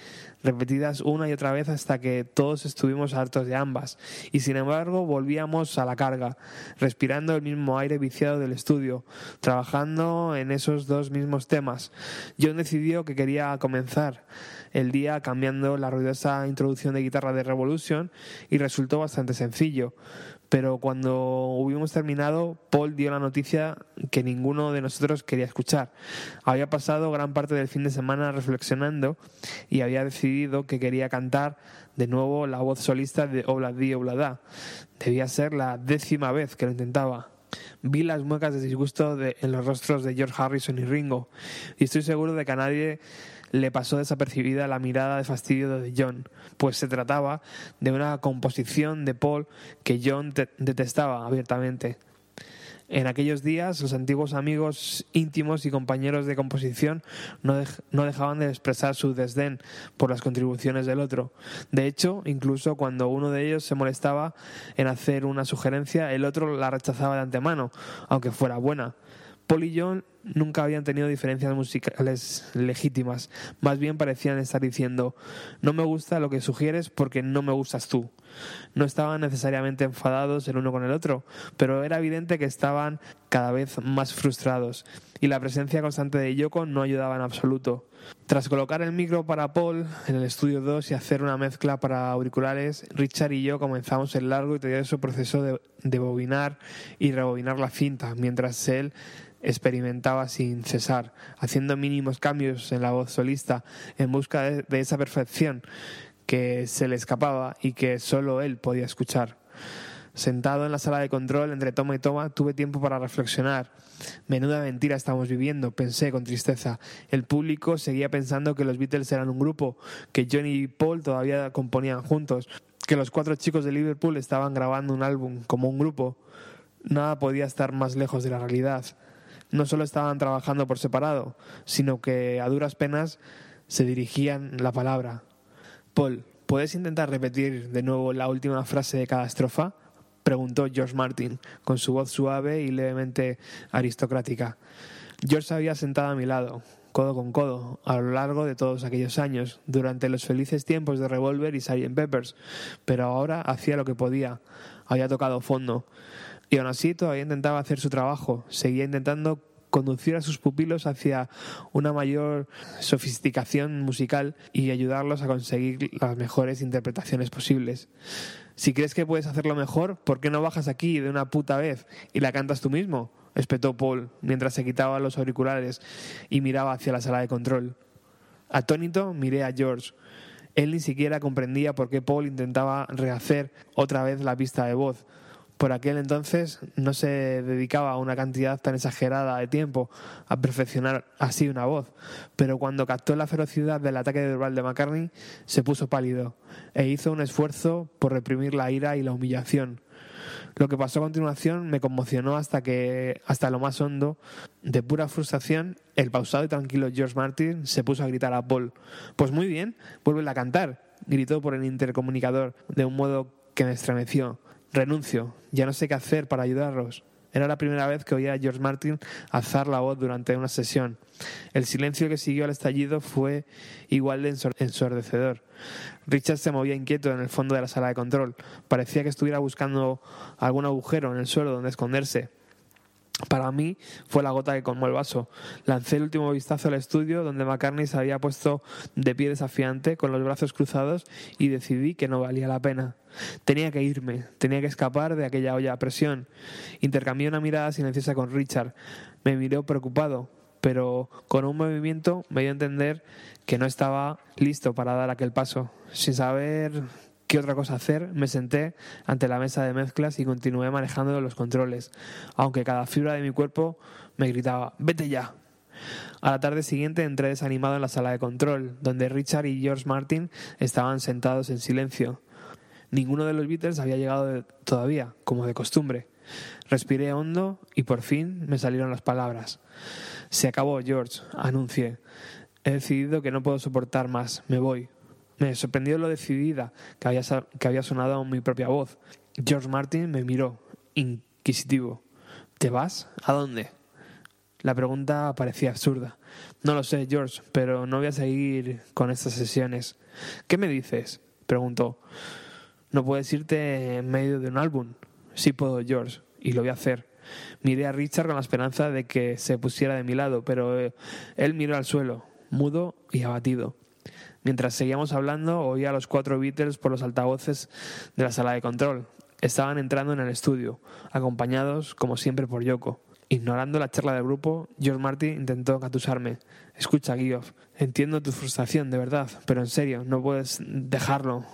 repetidas una y otra vez hasta que todos estuvimos hartos de ambas. Y sin embargo volvíamos a la carga, respirando el mismo aire viciado del estudio, trabajando en esos dos mismos temas. John decidió que quería comenzar el día cambiando la ruidosa introducción de guitarra de Revolution y resultó bastante sencillo. Pero cuando hubimos terminado, Paul dio la noticia que ninguno de nosotros quería escuchar. Había pasado gran parte del fin de semana reflexionando y había decidido que quería cantar de nuevo la voz solista de Obladi Oblada. Debía ser la décima vez que lo intentaba. Vi las muecas de disgusto de- en los rostros de George Harrison y Ringo, y estoy seguro de que a nadie le pasó desapercibida la mirada de fastidio de John, pues se trataba de una composición de Paul que John te- detestaba abiertamente. En aquellos días, los antiguos amigos íntimos y compañeros de composición no, no dejaban de expresar su desdén por las contribuciones del otro. De hecho, incluso cuando uno de ellos se molestaba en hacer una sugerencia, el otro la rechazaba de antemano, aunque fuera buena. Paul John nunca habían tenido diferencias musicales legítimas. Más bien parecían estar diciendo, no me gusta lo que sugieres porque no me gustas tú. No estaban necesariamente enfadados el uno con el otro, pero era evidente que estaban cada vez más frustrados y la presencia constante de Yoko no ayudaba en absoluto. Tras colocar el micro para Paul en el estudio 2 y hacer una mezcla para auriculares, Richard y yo comenzamos el largo y tedioso proceso de, de bobinar y rebobinar la cinta, mientras él experimentaba sin cesar, haciendo mínimos cambios en la voz solista en busca de, esa perfección que se le escapaba y que solo él podía escuchar. Sentado en la sala de control entre toma y toma, tuve tiempo para reflexionar. Menuda mentira estamos viviendo, pensé con tristeza. El público seguía pensando que los Beatles eran un grupo, que Johnny y Paul todavía componían juntos, que los cuatro chicos de Liverpool estaban grabando un álbum como un grupo. Nada podía estar más lejos de la realidad. No solo estaban trabajando por separado, sino que a duras penas se dirigían la palabra. Paul, ¿puedes intentar repetir de nuevo la última frase de cada estrofa? preguntó George Martin, con su voz suave y levemente aristocrática. George había sentado a mi lado, codo con codo, a lo largo de todos aquellos años, durante los felices tiempos de Revolver y Sgt. Peppers, pero ahora hacía lo que podía, había tocado fondo. Y aún así todavía intentaba hacer su trabajo, seguía intentando conducir a sus pupilos hacia una mayor sofisticación musical y ayudarlos a conseguir las mejores interpretaciones posibles. Si crees que puedes hacerlo mejor, ¿por qué no bajas aquí de una puta vez y la cantas tú mismo? espetó Paul mientras se quitaba los auriculares y miraba hacia la sala de control. Atónito miré a George. Él ni siquiera comprendía por qué Paul intentaba rehacer otra vez la pista de voz. Por aquel entonces no se dedicaba una cantidad tan exagerada de tiempo a perfeccionar así una voz, pero cuando captó la ferocidad del ataque verbal de McCartney se puso pálido e hizo un esfuerzo por reprimir la ira y la humillación. Lo que pasó a continuación me conmocionó hasta que, hasta lo más hondo, de pura frustración, el pausado y tranquilo George Martin se puso a gritar a Paul. Pues muy bien, vuelve a cantar, gritó por el intercomunicador de un modo que me estremeció. Renuncio, ya no sé qué hacer para ayudarlos. Era la primera vez que oía a George Martin alzar la voz durante una sesión. El silencio que siguió al estallido fue igual de ensor- ensordecedor. Richard se movía inquieto en el fondo de la sala de control. Parecía que estuviera buscando algún agujero en el suelo donde esconderse. Para mí fue la gota que colmó el vaso. Lancé el último vistazo al estudio donde McCartney se había puesto de pie desafiante con los brazos cruzados y decidí que no valía la pena. Tenía que irme, tenía que escapar de aquella olla a presión. Intercambié una mirada silenciosa con Richard. Me miró preocupado, pero con un movimiento me dio a entender que no estaba listo para dar aquel paso. Sin saber qué otra cosa hacer, me senté ante la mesa de mezclas y continué manejando los controles, aunque cada fibra de mi cuerpo me gritaba, vete ya. A la tarde siguiente entré desanimado en la sala de control, donde Richard y George Martin estaban sentados en silencio. Ninguno de los Beatles había llegado todavía, como de costumbre. Respiré hondo y por fin me salieron las palabras. Se acabó, George, anuncié. He decidido que no puedo soportar más. Me voy. Me sorprendió lo decidida que había, que había sonado mi propia voz. George Martin me miró, inquisitivo. ¿Te vas? ¿A dónde? La pregunta parecía absurda. No lo sé, George, pero no voy a seguir con estas sesiones. ¿Qué me dices? preguntó. No puedes irte en medio de un álbum. Sí puedo, George, y lo voy a hacer. Miré a Richard con la esperanza de que se pusiera de mi lado, pero eh, él miró al suelo, mudo y abatido. Mientras seguíamos hablando, oía a los cuatro Beatles por los altavoces de la sala de control. Estaban entrando en el estudio, acompañados, como siempre, por Yoko. Ignorando la charla del grupo, George Martin intentó engatusarme. Escucha, Guioff, entiendo tu frustración, de verdad, pero en serio, no puedes dejarlo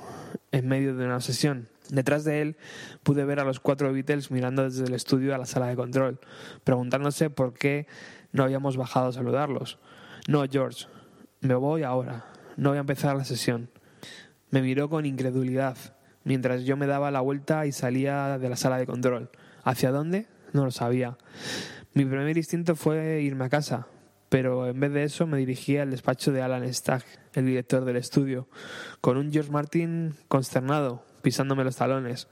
en medio de una sesión. Detrás de él pude ver a los cuatro Beatles mirando desde el estudio a la sala de control, preguntándose por qué no habíamos bajado a saludarlos. No, George, me voy ahora. No voy a empezar la sesión. Me miró con incredulidad, mientras yo me daba la vuelta y salía de la sala de control. ¿Hacia dónde? No lo sabía. Mi primer instinto fue irme a casa, pero en vez de eso me dirigí al despacho de Alan Stagg, el director del estudio, con un George Martin consternado, pisándome los talones.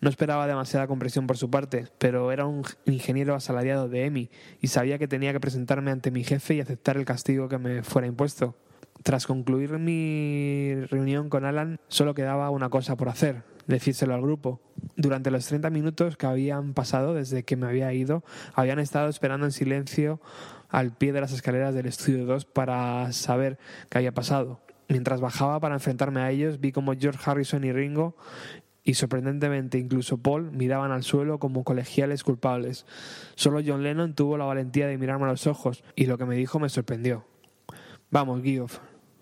No esperaba demasiada comprensión por su parte, pero era un ingeniero asalariado de EMI y sabía que tenía que presentarme ante mi jefe y aceptar el castigo que me fuera impuesto. Tras concluir mi reunión con Alan, solo quedaba una cosa por hacer, decírselo al grupo. Durante los 30 minutos que habían pasado desde que me había ido, habían estado esperando en silencio al pie de las escaleras del estudio 2 para saber qué había pasado. Mientras bajaba para enfrentarme a ellos, vi como George Harrison y Ringo y sorprendentemente incluso Paul miraban al suelo como colegiales culpables. Solo John Lennon tuvo la valentía de mirarme a los ojos y lo que me dijo me sorprendió. Vamos, Guioff,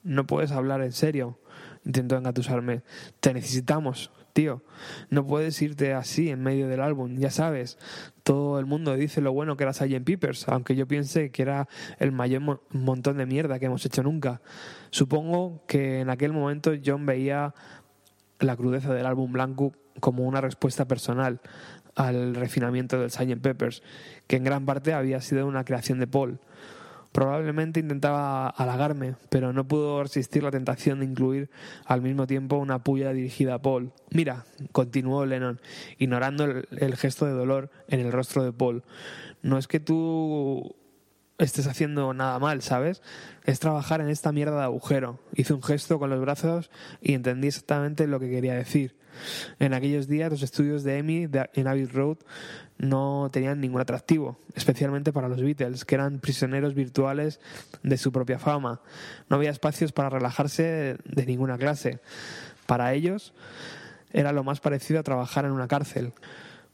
no puedes hablar en serio, intentó engatusarme. Te necesitamos, tío. No puedes irte así en medio del álbum, ya sabes. Todo el mundo dice lo bueno que era Sgt. Peppers, aunque yo piense que era el mayor mo- montón de mierda que hemos hecho nunca. Supongo que en aquel momento John veía la crudeza del álbum blanco como una respuesta personal al refinamiento del Sgt. Peppers, que en gran parte había sido una creación de Paul. Probablemente intentaba halagarme, pero no pudo resistir la tentación de incluir al mismo tiempo una puya dirigida a Paul. Mira, continuó Lennon, ignorando el, gesto de dolor en el rostro de Paul. No es que tú estés haciendo nada mal, ¿sabes? Es trabajar en esta mierda de agujero. Hice un gesto con los brazos y entendí exactamente lo que quería decir. En aquellos días los estudios de de- en Abbey Road no tenían ningún atractivo, especialmente para los Beatles, que eran prisioneros virtuales de su propia fama. No había espacios para relajarse de ninguna clase. Para ellos era lo más parecido a trabajar en una cárcel.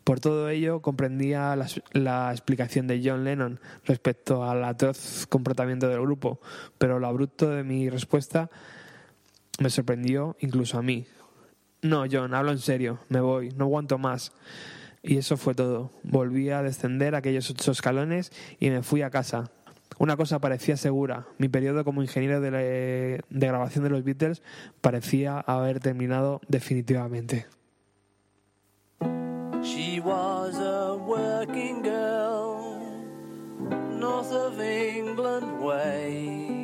Por todo ello comprendía la, explicación de John Lennon respecto al atroz comportamiento del grupo, pero lo abrupto de mi respuesta me sorprendió incluso a mí. No, John, hablo en serio, me voy, no aguanto más. Y eso fue todo. Volví a descender aquellos ocho escalones y me fui a casa. Una cosa parecía segura. Mi periodo como ingeniero de, de grabación de los Beatles parecía haber terminado definitivamente. She was a working girl, north of England way.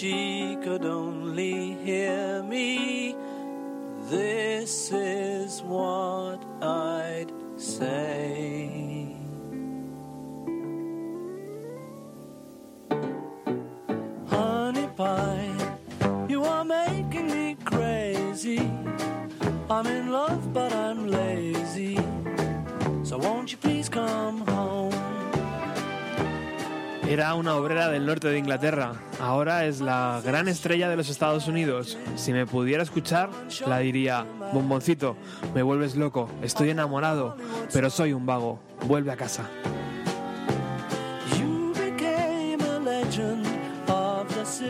She could only hear Inglaterra. Ahora es la gran estrella de los Estados Unidos. Si me pudiera escuchar, la diría, bomboncito, me vuelves loco, estoy enamorado, pero soy un vago. Vuelve a casa.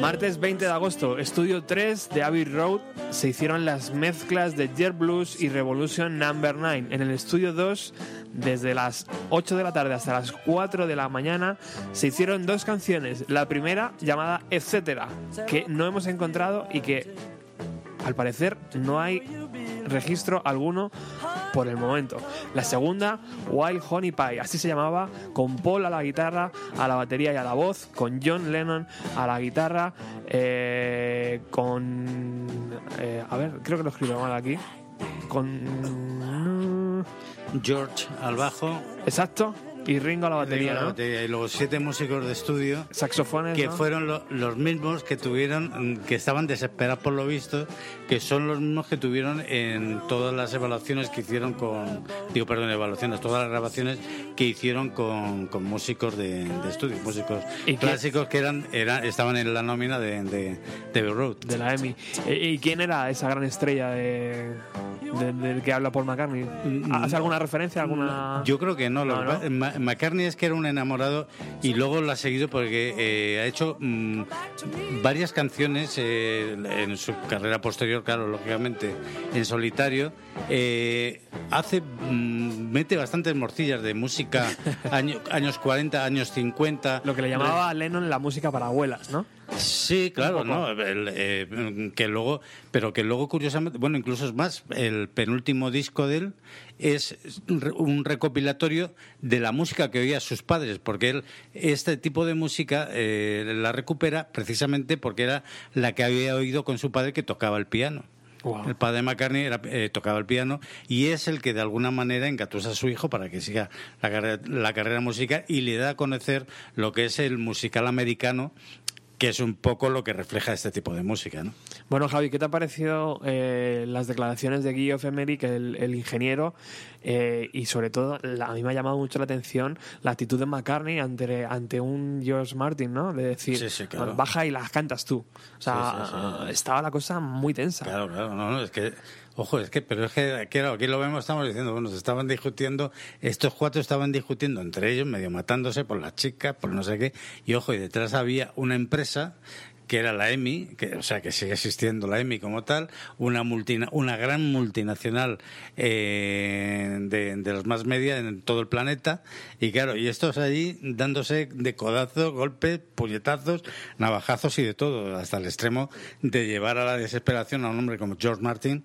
Martes 20 de agosto, estudio 3 de Abbey Road, se hicieron las mezclas de Jet Blues y Revolution Number 9. En el estudio 2, desde las 8 de la tarde hasta las 4 de la mañana, se hicieron dos canciones. La primera, llamada Etcétera, que no hemos encontrado y que, al parecer, no hay registro alguno por el momento. La segunda, Wild Honey Pie, así se llamaba, con Paul a la guitarra, a la batería y a la voz, con John Lennon a la guitarra, eh, con... eh, a ver, creo que lo escribo mal aquí. Con... George al bajo, Exacto. Y Ringo a la batería, ¿no? y luego siete músicos de estudio Saxofones, que ¿no? fueron lo- los mismos que tuvieron, mm, que estaban desesperados por lo visto, que son los mismos que tuvieron en todas las evaluaciones que hicieron con, digo, perdón, evaluaciones, todas las grabaciones que hicieron con, con músicos de, de estudio, músicos ¿Y qué- clásicos que eran, eran, estaban en la nómina de, de, de Road. de la EMI. ¿Y quién era esa gran estrella de, de- del que habla Paul McCartney? ¿Hace alguna referencia? alguna Yo creo que no. Lo No, que ¿no? McCartney es que era un enamorado y luego lo ha seguido porque eh, ha hecho mm, varias canciones eh, en su carrera posterior, claro, lógicamente, en solitario. Eh, hace mm, mete bastantes morcillas de música año- años 40, años 50. Lo que le llamaba a Lennon la música para abuelas, ¿no? Sí, claro. ¿no? El, eh, que luego, pero que luego curiosamente, bueno, incluso es más, el penúltimo disco de él es un recopilatorio de la música que oía sus padres, porque él este tipo de música eh, la recupera precisamente porque era la que había oído con su padre que tocaba el piano. El padre de McCartney era, eh, tocaba el piano y es el que de alguna manera engatusa a su hijo para que siga la carrera, la carrera musical y le da a conocer lo que es el musical americano, que es un poco lo que refleja este tipo de música. ¿no? Bueno, Javi, ¿qué te ha parecido eh, las declaraciones de Guy Emerick, el, el ingeniero, eh, y sobre todo, la- a mí me ha llamado mucho la atención la actitud de McCartney ante, ante un George Martin, ¿no? De decir, Sí, sí, claro. baja y las cantas tú. O sea, Sí, estaba la cosa muy tensa. Claro, claro, no, no, es que, ojo, es que, pero es que, claro, aquí lo vemos, estamos diciendo, bueno, se estaban discutiendo, estos cuatro estaban discutiendo entre ellos, medio matándose por las chicas, por no sé qué, y ojo, y detrás había una empresa que era la EMI, que, o sea, que sigue existiendo la EMI como tal, una, multina, una gran multinacional eh, de, de los más media en todo el planeta, y claro, y estos allí dándose de codazos, golpes, puñetazos, navajazos y de todo, hasta el extremo de llevar a la desesperación a un hombre como George Martin,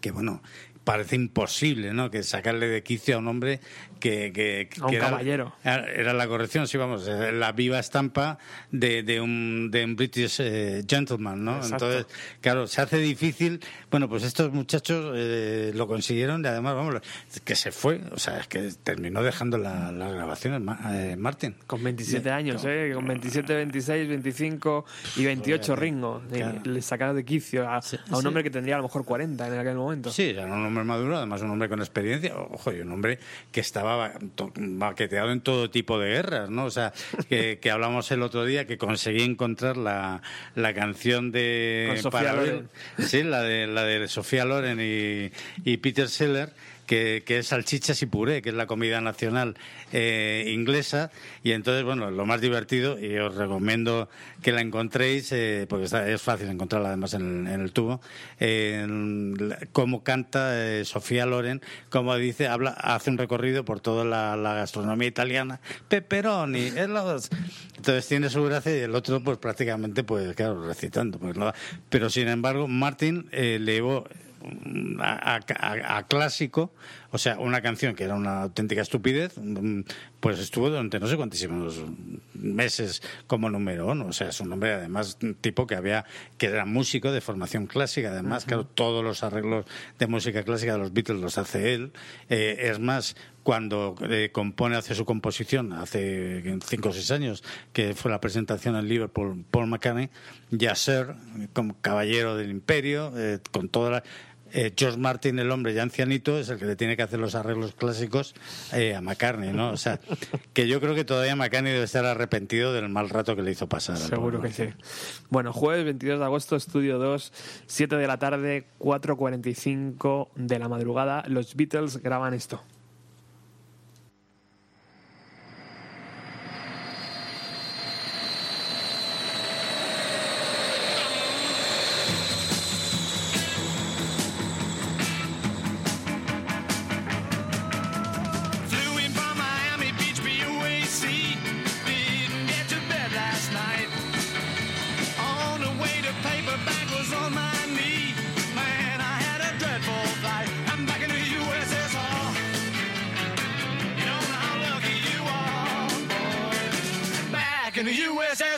que bueno, parece imposible, ¿no? Que sacarle de quicio a un hombre que, que, A un era, caballero. era, era la corrección, sí, vamos, eh, la viva estampa de, de un, de un British eh, gentleman, ¿no? Exacto. Entonces, claro, se hace difícil. Bueno, pues estos muchachos eh, lo consiguieron y además, vamos, que se fue, o sea, es que terminó dejando la- las grabaciones, eh, Martin. Con 27 años, ¿eh? Con 27, 26, 25 y 28 Ringo. Y Claro. Le sacaron de quicio a, a un sí. hombre que tendría a lo mejor 40 en aquel momento. Sí, era un hombre maduro, además un hombre con experiencia, ojo, y un hombre que estaba baqueteado en todo tipo de guerras, ¿no? O sea, que, que hablamos el otro día que conseguí encontrar la, la canción de Con Sofía Loren. sí, la de la de Sofía Loren y, y Peter Seller que, es salchichas y puré, que es la comida nacional eh, inglesa. Y entonces, bueno, lo más divertido, y os recomiendo que la encontréis, eh, porque está- es fácil encontrarla además en, el- en el tubo, la- cómo canta eh, Sofía Loren, como dice, habla, hace un recorrido por toda la, gastronomía italiana, pepperoni, los... entonces tiene su gracia y el otro pues prácticamente pues claro recitando, pues pero sin embargo Martin eh, le llevó a, a- a clásico, o sea, una canción que era una auténtica estupidez, mm, pues estuvo durante no sé cuantísimos meses como número uno. O sea, es un hombre además tipo que había, que era músico de formación clásica, además, claro, todos los arreglos de música clásica de los Beatles los hace él. Eh, es más, cuando eh, compone, hace su composición, hace cinco o seis años, que fue la presentación en Liverpool, Paul McCartney, ya Sir, como caballero del imperio, eh, con toda la... eh, George Martin, el hombre ya ancianito, es el que le tiene que hacer los arreglos clásicos eh, a McCartney, ¿no? O sea, que yo creo que todavía McCartney debe estar arrepentido del mal rato que le hizo pasar. Seguro que sí. Bueno, jueves 22 de agosto, estudio 2, 7 de la tarde, 4.45 de la madrugada. Los Beatles graban esto.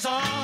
there's a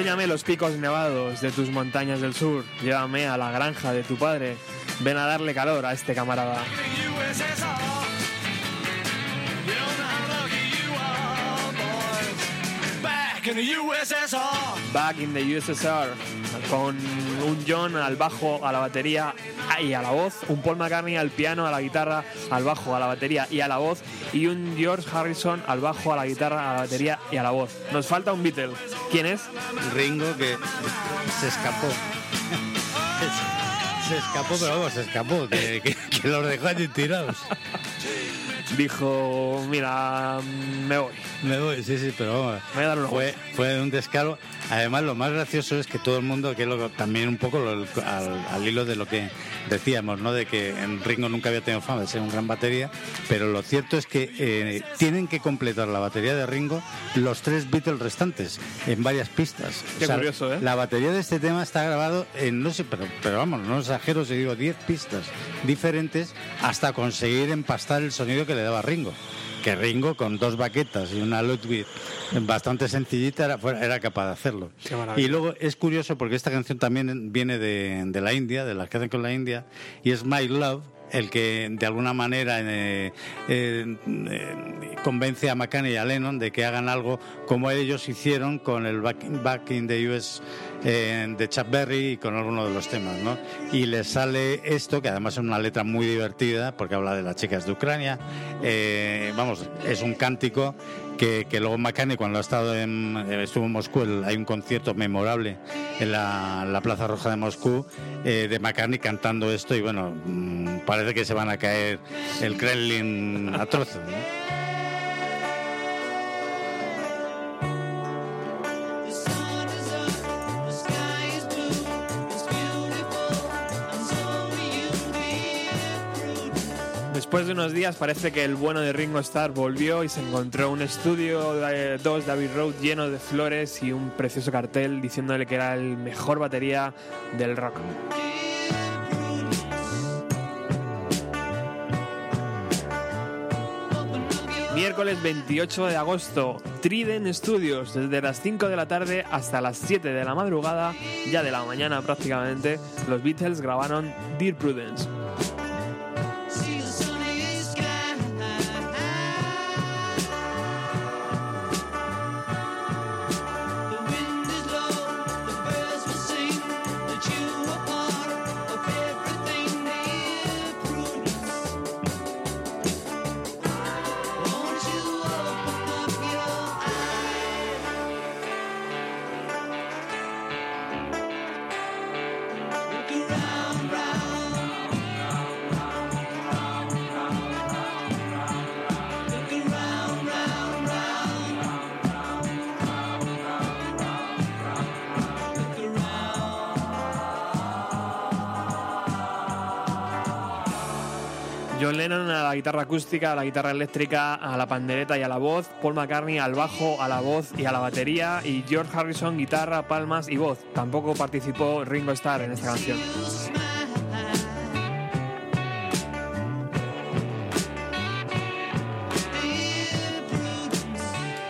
Enséñame los picos nevados de tus montañas del sur. Llévame a la granja de tu padre. Ven a darle calor a este camarada. Back in the USSR. Back in the USSR. Con un John al bajo, a la batería y a la voz. Un Paul McCartney al piano, a la guitarra, al bajo, a la batería y a la voz. Y un George Harrison al bajo, a la guitarra, a la batería y a la voz. Nos falta un Beatle. ¿Quién es? Ringo que se escapó. Se escapó, pero vamos, se escapó, que, que- que los dejó allí tirados. Dijo, mira, me voy. Me voy, sí, sí, pero vamos. Me voy a dar unos fue, fue un descaro. Además, lo más gracioso es que todo el mundo, que es lo- también un poco lo- al, al hilo de lo que decíamos, ¿no? De que Ringo nunca había tenido fama de ser un gran batería, pero lo cierto es que eh, tienen que completar la batería de Ringo los tres Beatles restantes en varias pistas. Qué curioso, ¿eh? La batería de este tema está grabado en, no sé, pero, pero vamos, no exagero si digo 10 pistas diferentes hasta conseguir empastar el sonido que le daba Ringo. Que Ringo, con dos baquetas y una Ludwig bastante sencillita, era, era capaz de hacerlo. Y luego es curioso porque esta canción también viene de, de la India, de las que hacen con la India, y es My Love el que de alguna manera eh, eh, eh, convence a McCartney y a Lennon de que hagan algo como ellos hicieron con el Back, Back in the US de Chuck Berry y con alguno de los temas, ¿no? Y les sale esto, que además es una letra muy divertida porque habla de las chicas de Ucrania. Vamos, es un cántico que, luego McCartney cuando ha estado en, eh, estuvo en Moscú, el- hay un concierto memorable en la, la Plaza Roja de Moscú eh, de McCartney cantando esto y bueno, mm, parece que se van a caer el Kremlin a trozos. ¿no? Después de unos días parece que el bueno de Ringo Starr volvió y se encontró un estudio 2 David Road lleno de flores y un precioso cartel diciéndole que era el mejor batería del rock. Miércoles 28 de agosto, Trident Studios, desde las 5 de la tarde hasta las 7 de la madrugada, ya de la mañana prácticamente, los Beatles grabaron Dear Prudence. La guitarra acústica, a la guitarra eléctrica, a la pandereta y a la voz, Paul McCartney al bajo, a la voz y a la batería, y George Harrison guitarra, palmas y voz. Tampoco participó Ringo Starr en esta canción.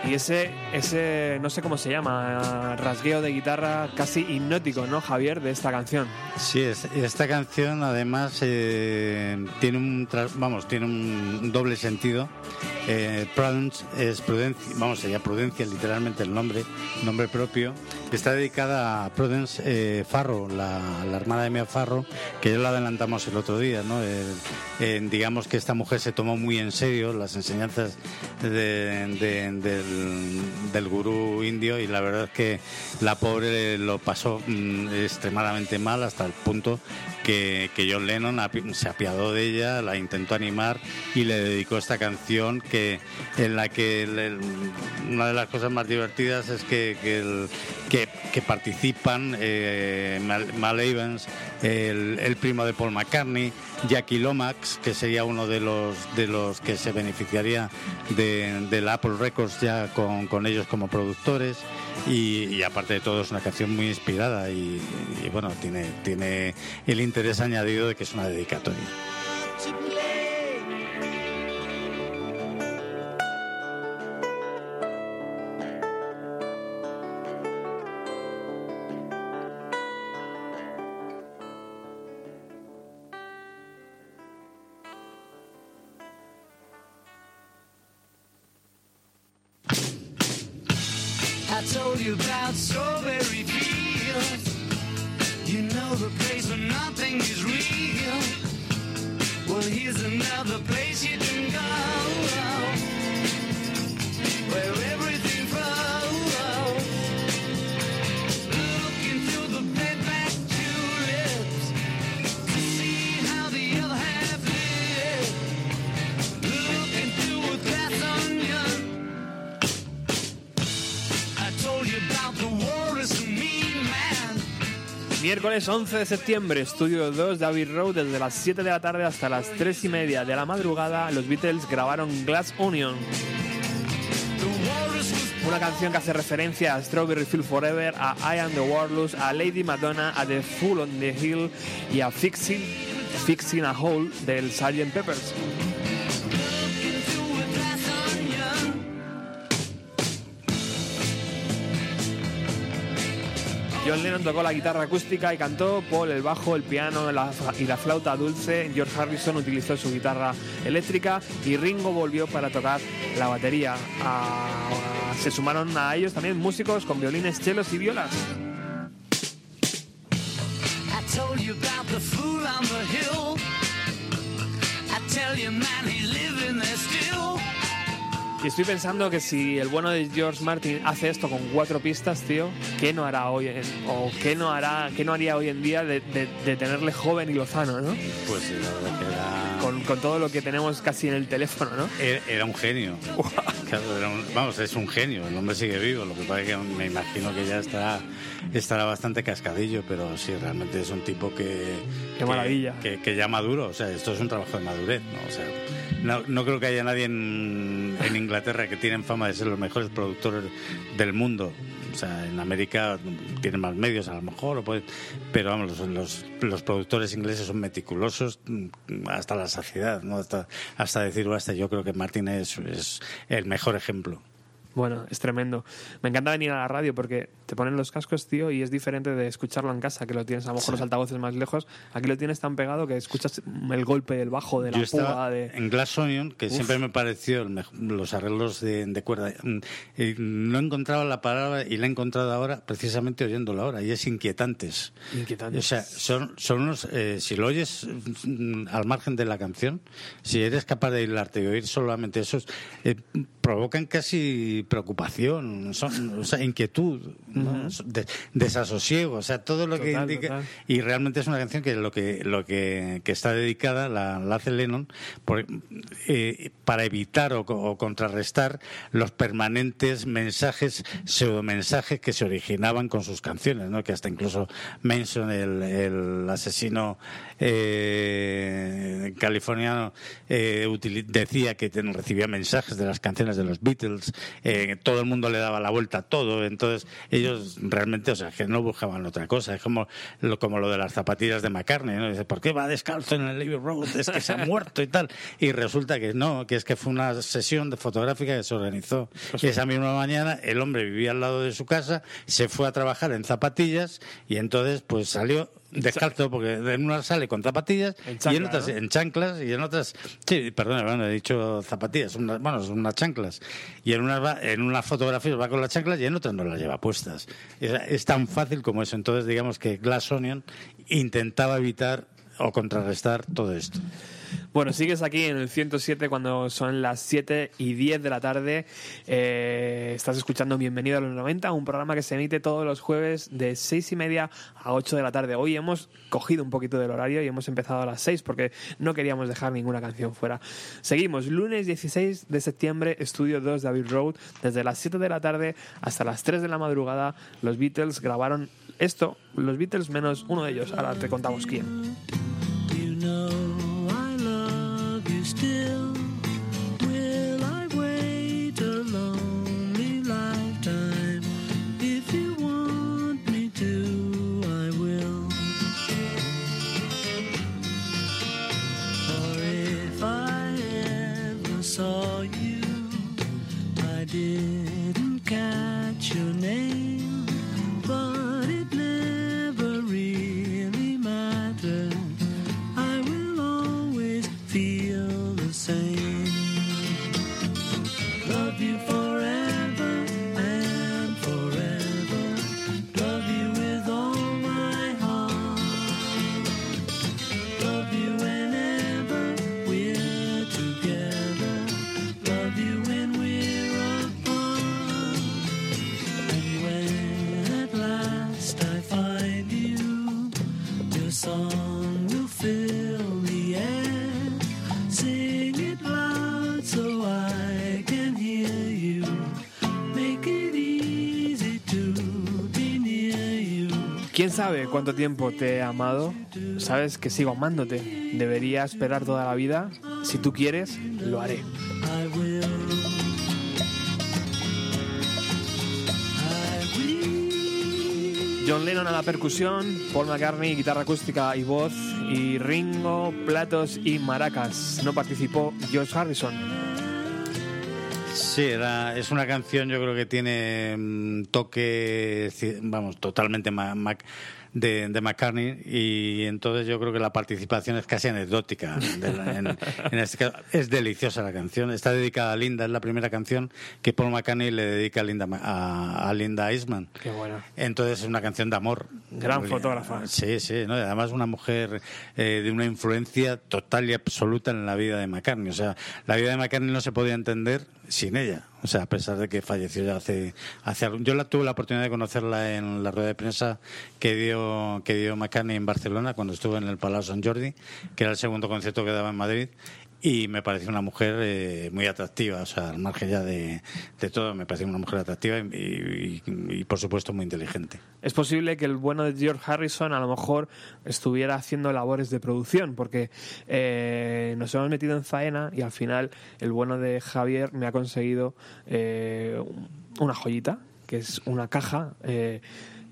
Y ese, ese, no sé cómo se llama, rasgueo de guitarra casi hipnótico, ¿no, Javier, de esta canción? Sí, es- esta canción además eh, tiene un vamos tiene un doble sentido. Eh, Prudence es prudencia, vamos sería prudencia literalmente el nombre, nombre propio. Está dedicada a Prudence eh, Farro, la, la hermana de Mia Farro, que ya la adelantamos el otro día, ¿no? Digamos que esta mujer se tomó muy en serio las enseñanzas de- del, del gurú indio y la verdad es que la pobre lo pasó mm, extremadamente mal hasta el punto que, que John Lennon se apiadó de ella, la intentó animar y le dedicó esta canción que en la que una de las cosas más divertidas es que, el- que- que participan eh, Mal, Evans, el, primo de Paul McCartney, Jackie Lomax, que sería uno de los de los que se beneficiaría de, del Apple Records ya con, con ellos como productores y, y aparte de todo es una canción muy inspirada y, y, bueno tiene tiene el interés añadido de que es una dedicatoria. Miércoles 11 de septiembre, estudio 2 David Road, desde las 7 de la tarde hasta las 3 y media de la madrugada, los Beatles grabaron Glass Onion, una canción que hace referencia a Strawberry Field Forever, a I Am the Warlords, a Lady Madonna, a The Fool on the Hill y a Fixing, Fixing a Hole del Sgt. Peppers. John Lennon tocó la guitarra acústica y cantó, Paul el bajo, el piano y la flauta dulce, George Harrison utilizó su guitarra eléctrica y Ringo volvió para tocar la batería. Ah, se sumaron a ellos también músicos con violines, chelos y violas. Y estoy pensando que si el bueno de George Martin hace esto con cuatro pistas, tío, ¿qué no hará hoy o qué no hará, qué no haría hoy en día de tenerle joven y lozano, ¿no? Pues sí, la verdad que era con, con todo lo que tenemos casi en el teléfono, ¿no? Era, era un genio. Claro, era un- vamos, es un genio. El hombre sigue vivo. Lo que pasa es que me imagino que ya estará, estará bastante cascadillo, pero sí, realmente es un tipo que. Qué maravilla. Que, que ya maduro. O sea, esto es un trabajo de madurez, ¿no? O sea, no, no creo que haya nadie en, en Inglaterra que tienen fama de ser los mejores productores del mundo. O sea, en América tienen más medios a lo mejor, o puede- pero vamos, los, los, los productores ingleses son meticulosos mm, hasta la saciedad, ¿no? hasta, hasta decir. Yo creo que Martin es el mejor ejemplo. Bueno, es tremendo. Me encanta venir a la radio porque te ponen los cascos, tío, y es diferente de escucharlo en casa, que lo tienes a lo mejor los altavoces más lejos. Aquí lo tienes tan pegado que escuchas el golpe del bajo, de la Yo púa, de... en Glass Onion, que Uf. siempre me pareció el los arreglos de, de cuerda. mm, eh, No encontraba la palabra y la he encontrado ahora precisamente oyéndolo ahora, y es inquietantes. Inquietantes. O sea, son, son unos. eh, si lo oyes mm, al margen de la canción, si eres capaz de hilarte y oír solamente esos, eh, provocan casi preocupación, son, o sea, inquietud, ¿no? De- desasosiego, o sea, todo lo que indica. total. Y realmente es una canción que lo que, lo que, que está dedicada, la, la hace Lennon, por- eh, para evitar o, co- o contrarrestar los permanentes mensajes, pseudomensajes que se originaban con sus canciones, ¿no? que hasta incluso Manson, el, el asesino eh, californiano, eh, utili- decía que recibía mensajes de las canciones de los Beatles, eh, todo el mundo le daba la vuelta a todo, entonces ellos realmente, o sea, que no buscaban otra cosa, es como lo, como lo de las zapatillas de McCartney, ¿no? Dice, ¿por qué va descalzo en el Abbey Road? Es que se ha muerto y tal. Y resulta que no, que es que fue una sesión de fotográfica que se organizó esa misma mañana, el hombre vivía al lado de su casa, se fue a trabajar en zapatillas y entonces pues salió descalzo porque en unas sale con zapatillas En y en otras ¿no? en chanclas y en otras sí perdón bueno, he dicho zapatillas unas, bueno son unas chanclas. Y en unas en unas fotografías va con las chanclas y en otras no las lleva puestas. Es, es tan fácil como eso. Entonces digamos que Glass Onion intentaba evitar o contrarrestar todo esto Bueno, sigues aquí en el 107 cuando son las 7 y 10 de la tarde. Eh, estás escuchando Bienvenido a los 90, un programa que se emite todos los jueves de 6 y media a 8 de la tarde. Hoy hemos cogido un poquito del horario y hemos empezado a las 6 porque no queríamos dejar ninguna canción fuera. Seguimos, lunes 16 de septiembre, estudio 2 de Abbey Road. Desde las 7 de la tarde hasta las 3 de la madrugada, los Beatles grabaron esto, los Beatles menos uno de ellos. Ahora te contamos quién. ¿Quién sabe cuánto tiempo te he amado? Sabes que sigo amándote. Debería esperar toda la vida. Si tú quieres, lo haré. John Lennon a la percusión, Paul McCartney guitarra acústica y voz, y Ringo, platos y maracas. No participó George Harrison. Sí, era, es una canción, yo creo que tiene mm, toque, vamos, totalmente ma- ma- de, de McCartney y entonces yo creo que la participación es casi anecdótica. de la- en, en este caso. Es deliciosa la canción, está dedicada a Linda, es la primera canción que Paul McCartney le dedica a Linda, a, a Linda Eastman. Qué buena. Entonces es una canción de amor. Gran fotógrafa. Sí, sí, ¿no? Y además una mujer eh, de una influencia total y absoluta en la vida de McCartney. O sea, la vida de McCartney no se podía entender sin ella. O sea, a pesar de que falleció ya hace, hace Yo la, tuve la oportunidad de conocerla en la rueda de prensa que dio, que dio McCartney en Barcelona cuando estuvo en el Palau Sant Jordi, que era el segundo concierto que daba en Madrid. Y me pareció una mujer eh, muy atractiva, o sea, al margen ya de, de todo, me pareció una mujer atractiva y, por supuesto, muy inteligente. Es posible que el bueno de George Harrison a lo mejor estuviera haciendo labores de producción, porque eh, nos hemos metido en faena y al final el bueno de Javier me ha conseguido eh, una joyita, que es una caja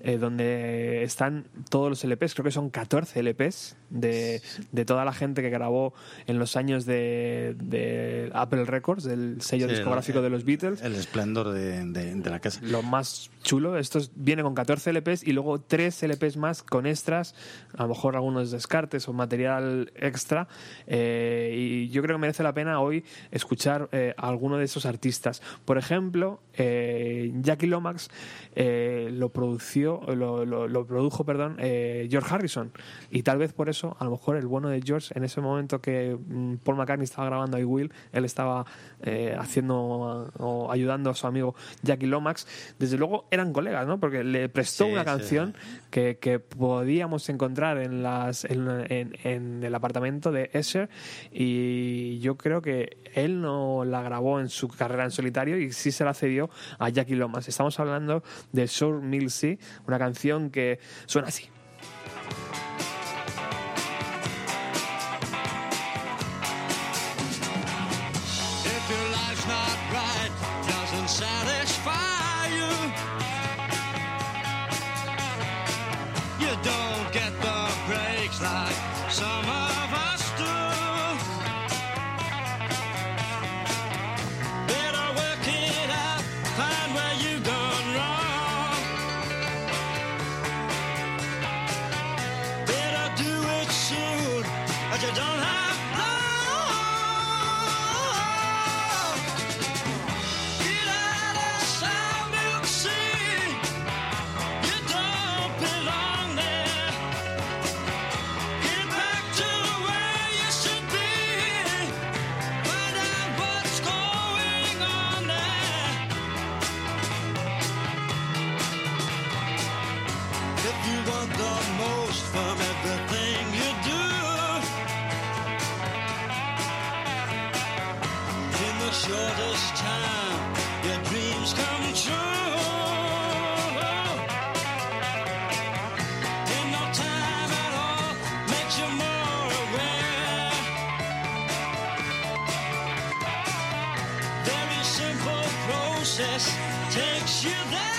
eh, donde están todos los LPs, creo que son 14 LPs de, de toda la gente que grabó en los años de, de Apple Records, del sello Sí, discográfico el- de los Beatles El esplendor de, de- la casa. lo más chulo. Esto es- viene con 14 LPs y luego 3 LPs más con extras, a lo mejor algunos descartes o material extra. Eh, y yo creo que merece la pena hoy escuchar eh, a alguno de esos artistas. Por ejemplo, eh, Jackie Lomax eh, lo, produció, lo, lo- lo produjo perdón, eh, George Harrison. Y tal vez por eso, a lo mejor el bueno de George, en ese momento que mm, Paul McCartney estaba grabando I Will, él estaba eh, haciendo o ayudando a su amigo Jackie Lomax. Desde luego eran colegas, ¿no? Porque le prestó Sí, una sí. canción que, que podíamos encontrar en, las, en, en- en el apartamento de Escher y yo creo que él no la grabó en su carrera en solitario y sí se la cedió a Jackie Lomax. Estamos hablando de Short Mill Sea, una canción que suena así.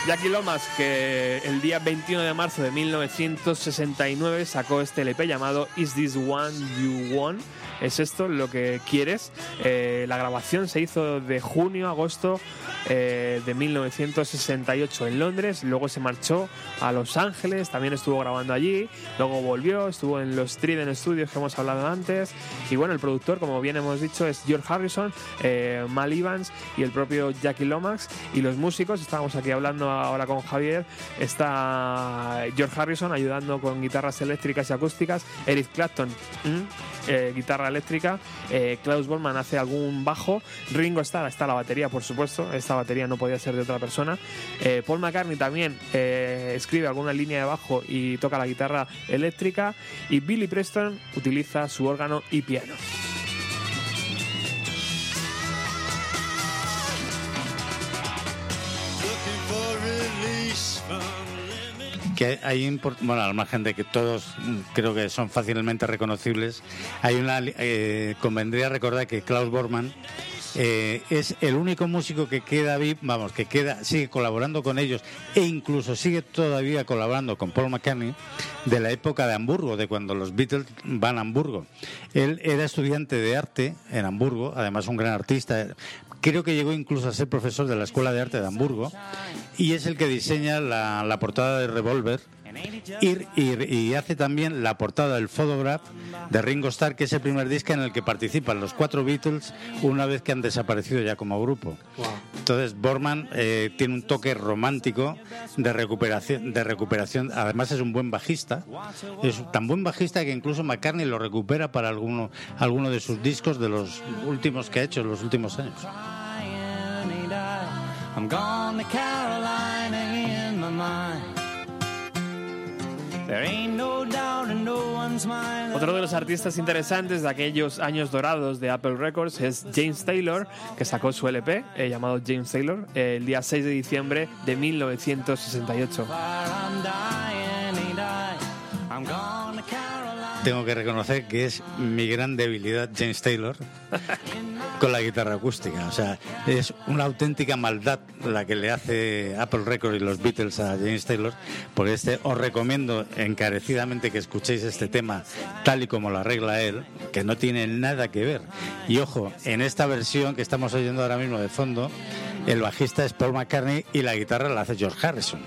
Jackie Lomas, que el día 21 de marzo de 1969 sacó este LP llamado Is This One You Want? ¿Es esto lo que quieres? Eh, la grabación se hizo de junio a agosto eh, de 1968 en Londres, luego se marchó a Los Ángeles, también estuvo grabando allí, luego volvió, estuvo en los Trident Studios que hemos hablado antes, y bueno, el productor, como bien hemos dicho, es George Harrison, eh, Mal Evans y el propio Jackie Lomax, y los músicos, estábamos aquí hablando ahora con Javier, está George Harrison ayudando con guitarras eléctricas y acústicas, Eric Clapton, ¿m? eh, guitarra eléctrica, eh, Klaus Bormann hace algún bajo, Ringo Starr está la batería, por supuesto, esta batería no podía ser de otra persona, eh, Paul McCartney también eh, escribe alguna línea de bajo y toca la guitarra eléctrica, y Billy Preston utiliza su órgano y piano. Que hay bueno al margen de que todos mm, creo que son fácilmente reconocibles hay una eh, convendría recordar que Klaus Bormann eh, es el único músico que queda vamos que queda sigue colaborando con ellos e incluso sigue todavía colaborando con Paul McCartney de la época de Hamburgo de cuando los Beatles van a Hamburgo. Él era estudiante de arte en Hamburgo además un gran artista creo que llegó incluso a ser profesor de la Escuela de Arte de Hamburgo y es el que diseña la, portada de Revolver y, y- y hace también la portada del Photograph de Ringo Starr, que es el primer disco en el que participan los cuatro Beatles una vez que han desaparecido ya como grupo. Entonces Borman eh, tiene un toque romántico de recuperación, de recuperación. Además es un buen bajista, es tan buen bajista que incluso McCartney lo recupera para alguno, alguno de sus discos de los últimos que ha hecho en los últimos años. I'm gone to Carolina in my mind. Otro de los artistas interesantes de aquellos años dorados de Apple Records es James Taylor, que sacó su LP eh, llamado James Taylor eh, el día 6 de diciembre de 1968. Tengo que reconocer que es mi gran debilidad James Taylor con la guitarra acústica. O sea, es una auténtica maldad la que le hace Apple Records y los Beatles a James Taylor. Por este os recomiendo encarecidamente que escuchéis este tema tal y como lo arregla él, que no tiene nada que ver. Y ojo, en esta versión que estamos oyendo ahora mismo de fondo, el bajista es Paul McCartney y la guitarra la hace George Harrison.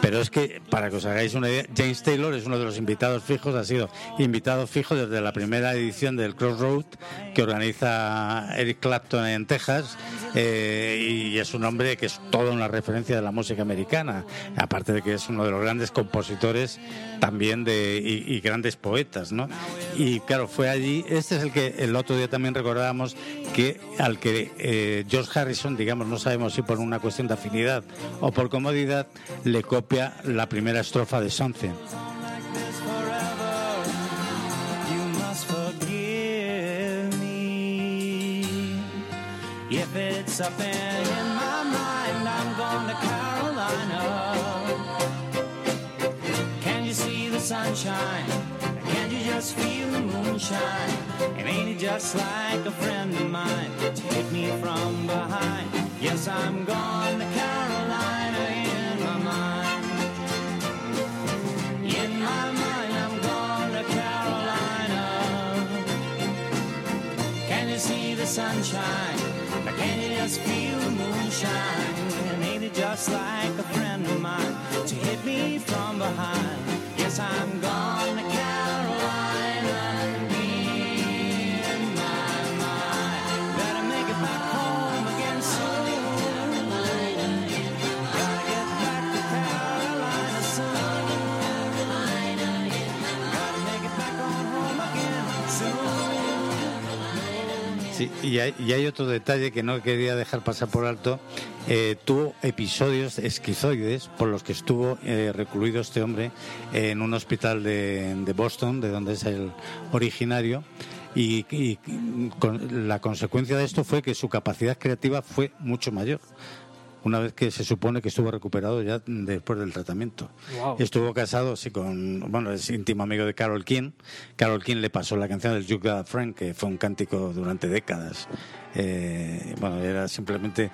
Pero es que, para que os hagáis una idea, James Taylor es uno de los invitados fijos, ha sido invitado fijo desde la primera edición del Crossroad que organiza Eric Clapton en Texas eh, y es un hombre que es toda una referencia de la música americana, aparte de que es uno de los grandes compositores también de, y, y grandes poetas, ¿no? Y claro, fue allí, este es el que el otro día también recordábamos que al que eh, George Harrison, digamos, no sabemos si por una cuestión de afinidad o por comodidad, le copia la primera estrofa de Something. sunshine? Just feel the moonshine? And ain't it just like a friend of mine to hit me from behind? Yes, I'm gone to Carolina in my mind. In my mind, I'm going to Carolina. Can you see the sunshine? Or Can you just feel the moonshine? And ain't it just like a friend of mine to hit me from behind? Yes, I'm gone Sí, y hay, y hay otro detalle que no quería dejar pasar por alto. Eh, tuvo episodios esquizoides por los que estuvo eh, recluido este hombre en un hospital de, de Boston, de donde es el originario. Y, y con- la consecuencia de esto fue que su capacidad creativa fue mucho mayor. Una vez que se supone que estuvo recuperado ya después del tratamiento. Wow. Estuvo casado, sí, con. Bueno, es íntimo amigo de Carol King. Carol King le pasó la canción del Duke of Frank, que fue un cántico durante décadas. Eh, bueno, era simplemente.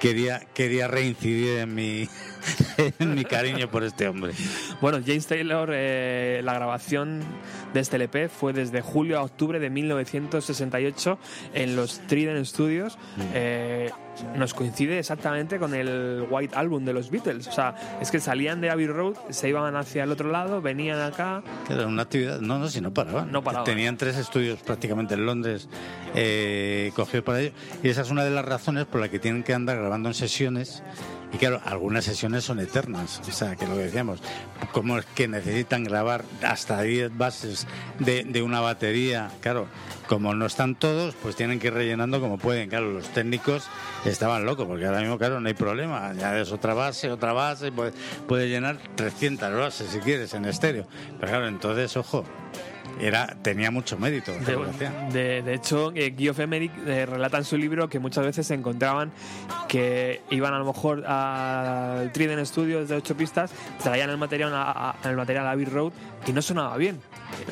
Quería, quería reincidir en mi, mi cariño por este hombre. Bueno, James Taylor, eh, la grabación de este LP fue desde julio a octubre de 1968 en los Trident Studios. Eh, nos coincide exactamente con el White Album de los Beatles. O sea, es que salían de Abbey Road, se iban hacia el otro lado, venían acá. Que era una actividad. No, no, si no paraban. No paraban. Tenían tres estudios prácticamente en Londres eh, cogidos para ello. Y esa es una de las razones por la que tienen que andar grabando en sesiones. Y claro, algunas sesiones son eternas. O sea, que lo decíamos, como es que necesitan grabar hasta 10 bases de, de una batería. Claro, como no están todos, pues tienen que ir rellenando como pueden. Claro, los técnicos estaban locos, porque ahora mismo, claro, no hay problema. Ya es otra base, otra base, puede, puede llenar 300 bases si quieres en estéreo. Pero claro, entonces, ojo, era, tenía mucho mérito. De, de- de hecho, eh, Geoff Emerick eh, relata en su libro que muchas veces se encontraban que iban a lo mejor al Trident Studios de ocho pistas, traían el material a, a- el material a Abbey Road y no sonaba bien.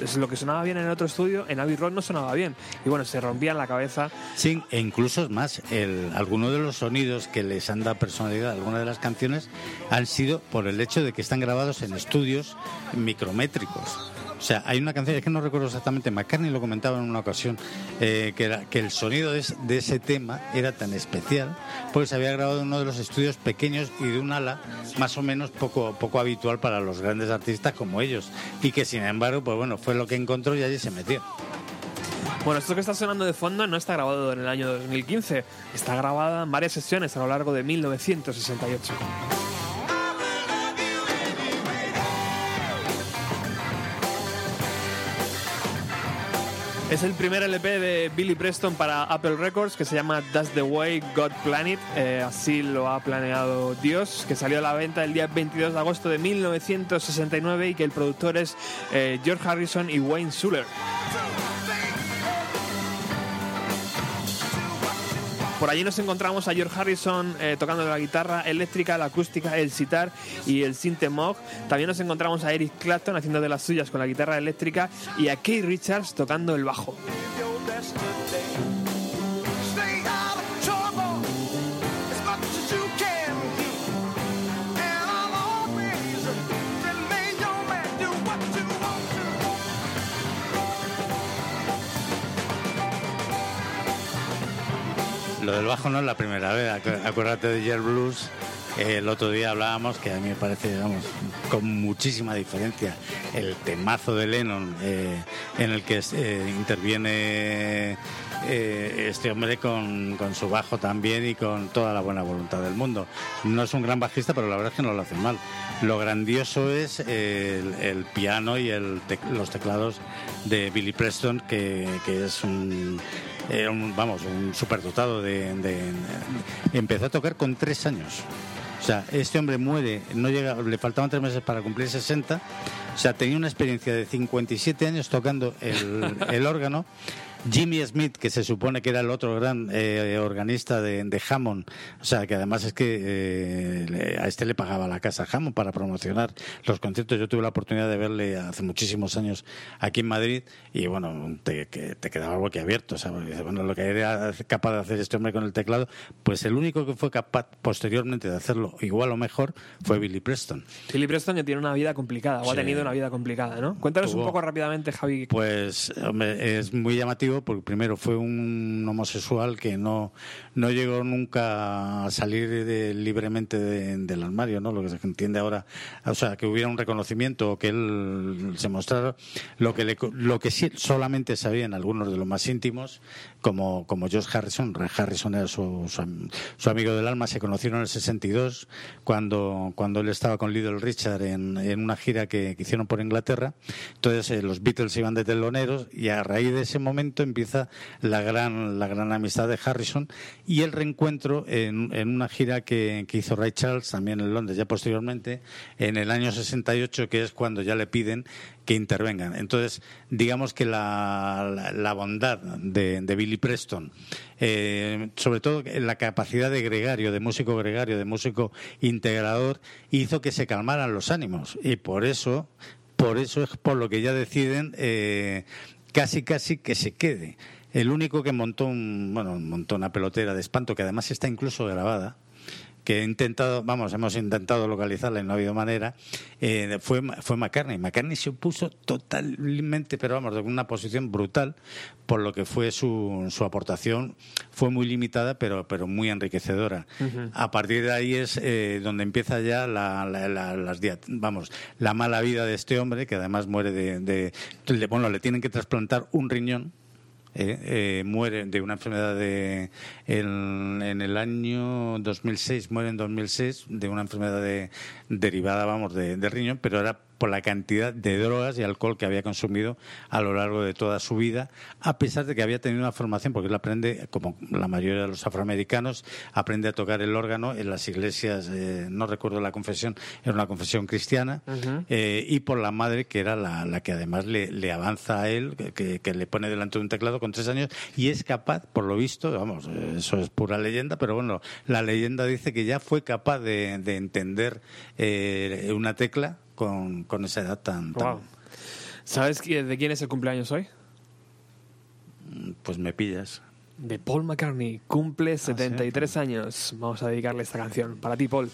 Es lo que sonaba bien en el otro estudio, en Abbey Road no sonaba bien. Y bueno, se rompían la cabeza. Sí, e incluso es más, el, algunos de los sonidos que les han dado personalidad a algunas de las canciones han sido por el hecho de que están grabados en estudios micrométricos. O sea, hay una canción, es que no recuerdo exactamente, McCartney lo comentaba en una ocasión, eh, que, era, que el sonido de, de ese tema era tan especial porque se había grabado en uno de los estudios pequeños y de un ala más o menos poco, poco habitual para los grandes artistas como ellos. Y que sin embargo, pues bueno, fue lo que encontró y allí se metió. Bueno, esto que está sonando de fondo no está grabado en el año 2015, está grabada en varias sesiones a lo largo de 1968. Es el primer LP de Billy Preston para Apple Records que se llama That's the Way God Planned It. Eh, así lo ha planeado Dios, que salió a la venta el día 22 de agosto de 1969 y que el productor es eh, George Harrison y Wayne Schuller. Por allí nos encontramos a George Harrison eh, tocando la guitarra eléctrica, la acústica, el sitar y el synth Moog. También nos encontramos a Eric Clapton haciendo de las suyas con la guitarra eléctrica y a Keith Richards tocando el bajo. Lo del bajo no es la primera vez. Acu- Acuérdate de Yer Blues. el otro día hablábamos que a mí me parece, vamos, con muchísima diferencia el temazo de Lennon eh, en el que eh, interviene eh, este hombre con, con su bajo también y con toda la buena voluntad del mundo. No es un gran bajista, pero la verdad es que no lo hace mal. Lo grandioso es el, el piano y el tec- los teclados de Billy Preston, que, que es un, era un, vamos, un superdotado de, Empezó a tocar con tres años. O sea, este hombre muere, no llega, le faltaban tres meses para cumplir 60. O sea, tenía una experiencia de 57 años tocando el órgano. Jimmy Smith, que se supone que era el otro gran eh, organista de, de Hammond, o sea, que además es que eh, a este le pagaba la casa Hammond para promocionar los conciertos. Yo tuve la oportunidad de verle hace muchísimos años aquí en Madrid y bueno, te, que te quedaba algo que abierto, ¿sabes? Bueno, lo que era capaz de hacer este hombre con el teclado, pues el único que fue capaz posteriormente de hacerlo igual o mejor fue Billy Preston. Billy Preston ya tiene una vida complicada, o ha Sí. tenido una vida complicada, ¿no? Cuéntanos un Tuvo. poco rápidamente, Javi. Pues hombre, es muy llamativo porque primero fue un homosexual que no, no llegó nunca a salir libremente de- del armario, ¿no? Lo que se entiende ahora, o sea, que hubiera un reconocimiento que él se mostrara lo que lo que sí solamente sabían algunos de los más íntimos, como, como George Harrison, Harrison era su, su, am- su amigo del alma, se conocieron en el 62 cuando, cuando él estaba con Little Richard en, una gira que, que hicieron por Inglaterra. Entonces eh, los Beatles iban de teloneros y a raíz de ese momento empieza la gran, la gran amistad de Harrison y el reencuentro en, en una gira que, que hizo Ray Charles también en Londres, ya posteriormente, en el año 68, que es cuando ya le piden que intervengan. Entonces, digamos que la, la, la bondad de, de Billy Preston, eh, sobre todo la capacidad de gregario, de músico gregario, de músico integrador, hizo que se calmaran los ánimos. Y por eso, por eso es por lo que ya deciden eh, casi casi que se quede. El único que montó un, bueno, montó una pelotera de espanto que además está incluso grabada que he intentado, vamos, hemos intentado localizarla y no ha habido manera, eh, fue, fue McCartney. McCartney se opuso totalmente, pero vamos, de una posición brutal, por lo que fue su, su aportación, fue muy limitada, pero, pero muy enriquecedora. A partir de ahí es eh, donde empieza ya la, la- la- las, vamos, la mala vida de este hombre, que además muere de, de- le- bueno, le tienen que trasplantar un riñón, eh, eh, muere de una enfermedad de en, en el año 2006 muere en 2006 de una enfermedad de, derivada vamos de, de riñón pero era por la cantidad de drogas y alcohol que había consumido a lo largo de toda su vida, a pesar de que había tenido una formación, porque él aprende, como la mayoría de los afroamericanos, aprende a tocar el órgano en las iglesias, eh, no recuerdo la confesión, era una confesión cristiana, eh, y por la madre, que era la, la que además le, le avanza a él, que- le pone delante de un teclado con tres años, y es capaz, por lo visto, vamos, eh, eso es pura leyenda, pero bueno, la leyenda dice que ya fue capaz de, de entender eh, una tecla con, con esa edad tan, tan- Wow. ¿Sabes de quién es el cumpleaños hoy? pues me pillas. De Paul McCartney. Cumple 73 años. Vamos a dedicarle esta canción. Para ti, Paul.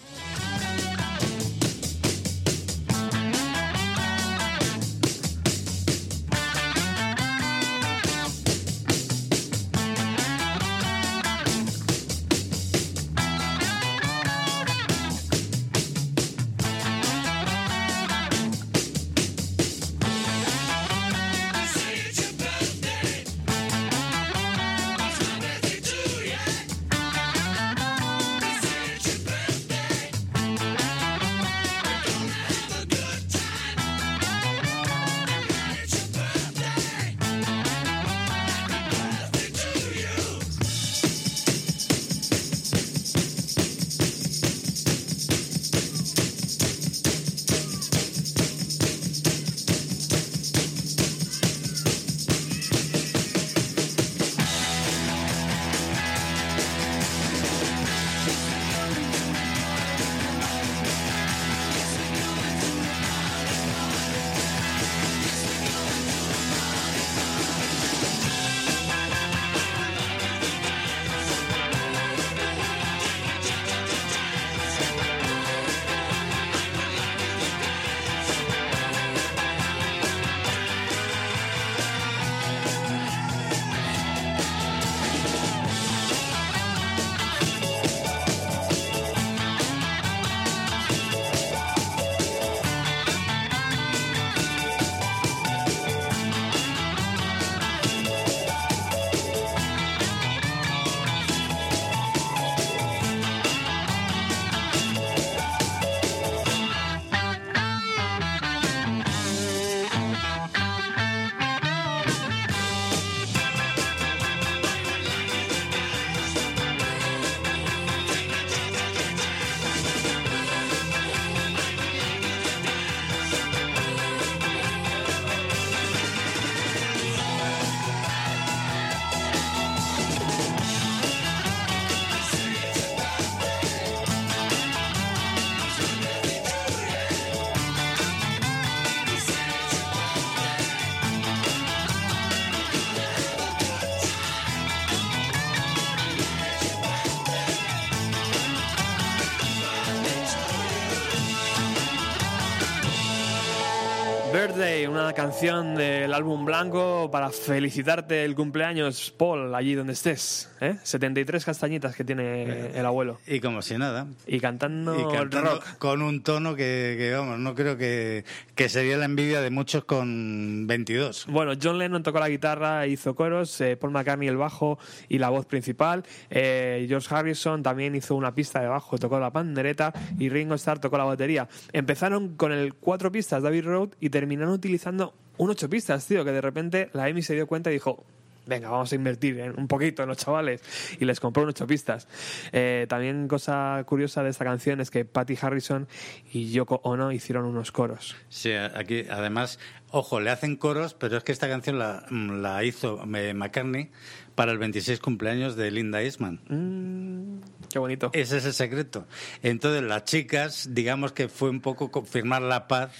Una canción del álbum blanco para felicitarte el cumpleaños, Paul, allí donde estés. ¿eh? 73 castañitas que tiene el abuelo. Y como si nada. Y cantando, y cantando rock. con un tono que, que, vamos, no creo que, que sería la envidia de muchos con 22. Bueno, John Lennon tocó la guitarra, hizo coros, eh, Paul McCartney el bajo y la voz principal, eh, George Harrison también hizo una pista de bajo, tocó la pandereta y Ringo Starr tocó la batería. Empezaron con el cuatro pistas David Road y terminaron utilizando un ocho pistas, tío, que de repente la EMI se dio cuenta y dijo, venga, vamos a invertir en un poquito en los chavales. Y les compró un ocho pistas. Eh, también cosa curiosa de esta canción es que Patty Harrison y Yoko Ono hicieron unos coros. Sí, aquí además, ojo, le hacen coros, pero es que esta canción la, la hizo eh, McCartney para el 26 cumpleaños de Linda Eastman. Mm, qué bonito. Ese es el secreto. Entonces las chicas, digamos que fue un poco confirmar la paz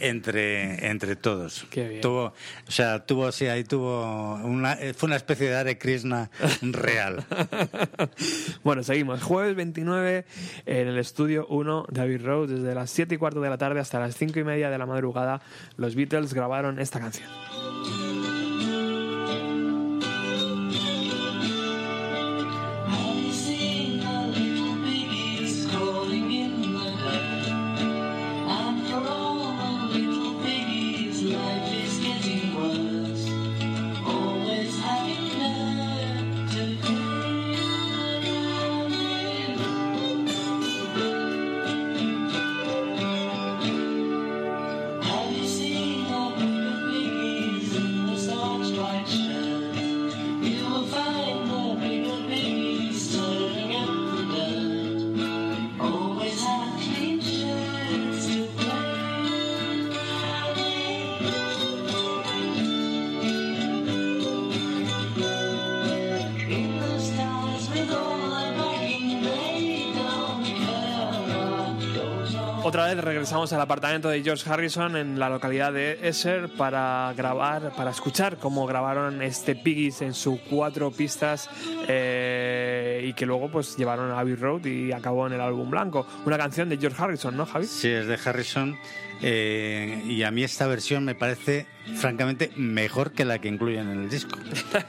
entre, entre todos. Qué bien. Tuvo, o sea, tuvo, sí, ahí tuvo una, fue una especie de Hare Krishna real. bueno, seguimos. Jueves 29 en el estudio 1 de Abbey Road, desde las 7 y cuarto de la tarde hasta las 5 y media de la madrugada, los Beatles grabaron esta canción. Vez regresamos al apartamento de George Harrison en la localidad de Esser para grabar, para escuchar cómo grabaron este Piggies en sus cuatro pistas eh, y que luego pues llevaron a Abbey Road y acabó en el álbum blanco. Una canción de George Harrison, ¿no, Javi? Sí, es de Harrison. Eh, y a mí esta versión me parece, francamente, mejor que la que incluyen en el disco.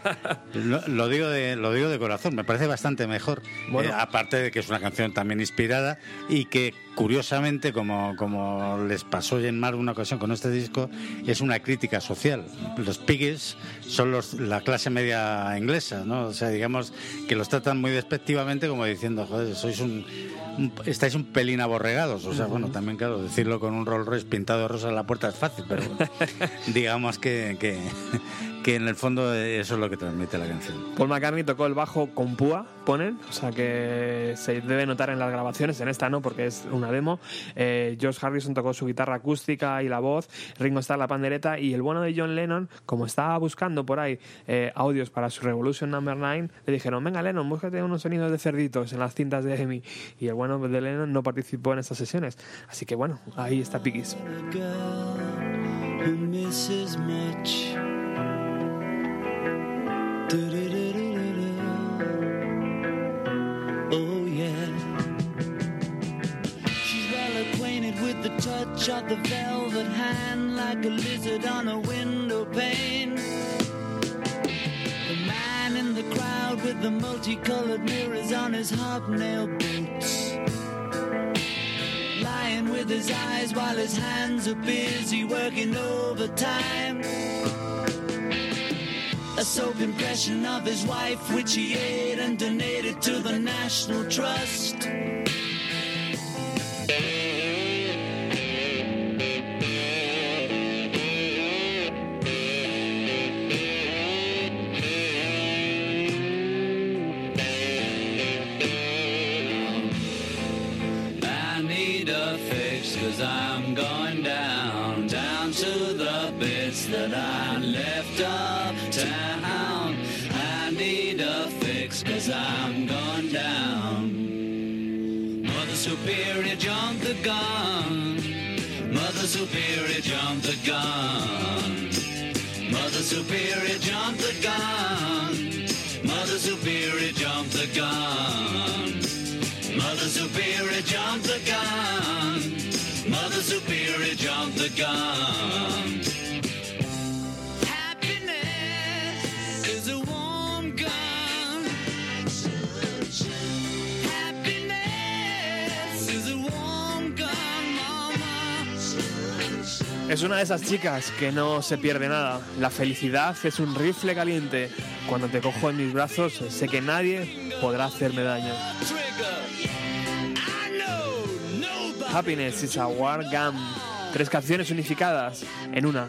lo, lo digo de, lo digo de corazón, me parece bastante mejor. Bueno. Eh, aparte de que es una canción también inspirada y que, curiosamente, como, como les pasó en más una ocasión con este disco, es una crítica social. Los Piggies son los, la clase media inglesa, ¿no? O sea, digamos que los tratan muy despectivamente como diciendo, joder, sois un, un- estáis un pelín aborregados. O sea, bueno, también, claro, decirlo con un Rolls Royce pintado de rosa en la puerta es fácil, pero digamos que, que, que en el fondo eso es lo que transmite la canción. Paul McCartney tocó el bajo con púa, ponen, o sea que se debe notar en las grabaciones, en esta no, porque es una demo. Eh, George Harrison tocó su guitarra acústica y la voz, Ringo Starr la pandereta y el bueno de John Lennon, como estaba buscando por ahí eh, audios para su Revolution Number 9, le dijeron, venga Lennon, búscate unos sonidos de cerditos en las cintas de Emi. Y el bueno de Lennon no participó en estas sesiones. Así que bueno, ahí está Piggies. Oh, yeah. She's well acquainted with the touch of the velvet hand, like a lizard on a window pane. The man in the crowd with the multicolored mirrors on his boots lying with his eyes while his hands are busy working overtime. Soap impression of his wife, which he ate and donated to the National Trust. Happiness is a warm gun. Happiness is a warm gun, mama. Es una de esas chicas que no se pierde nada. La felicidad es un rifle caliente. Cuando te cojo en mis brazos, sé que nadie podrá hacerme daño. Happiness is a war gun. Tres canciones unificadas en una.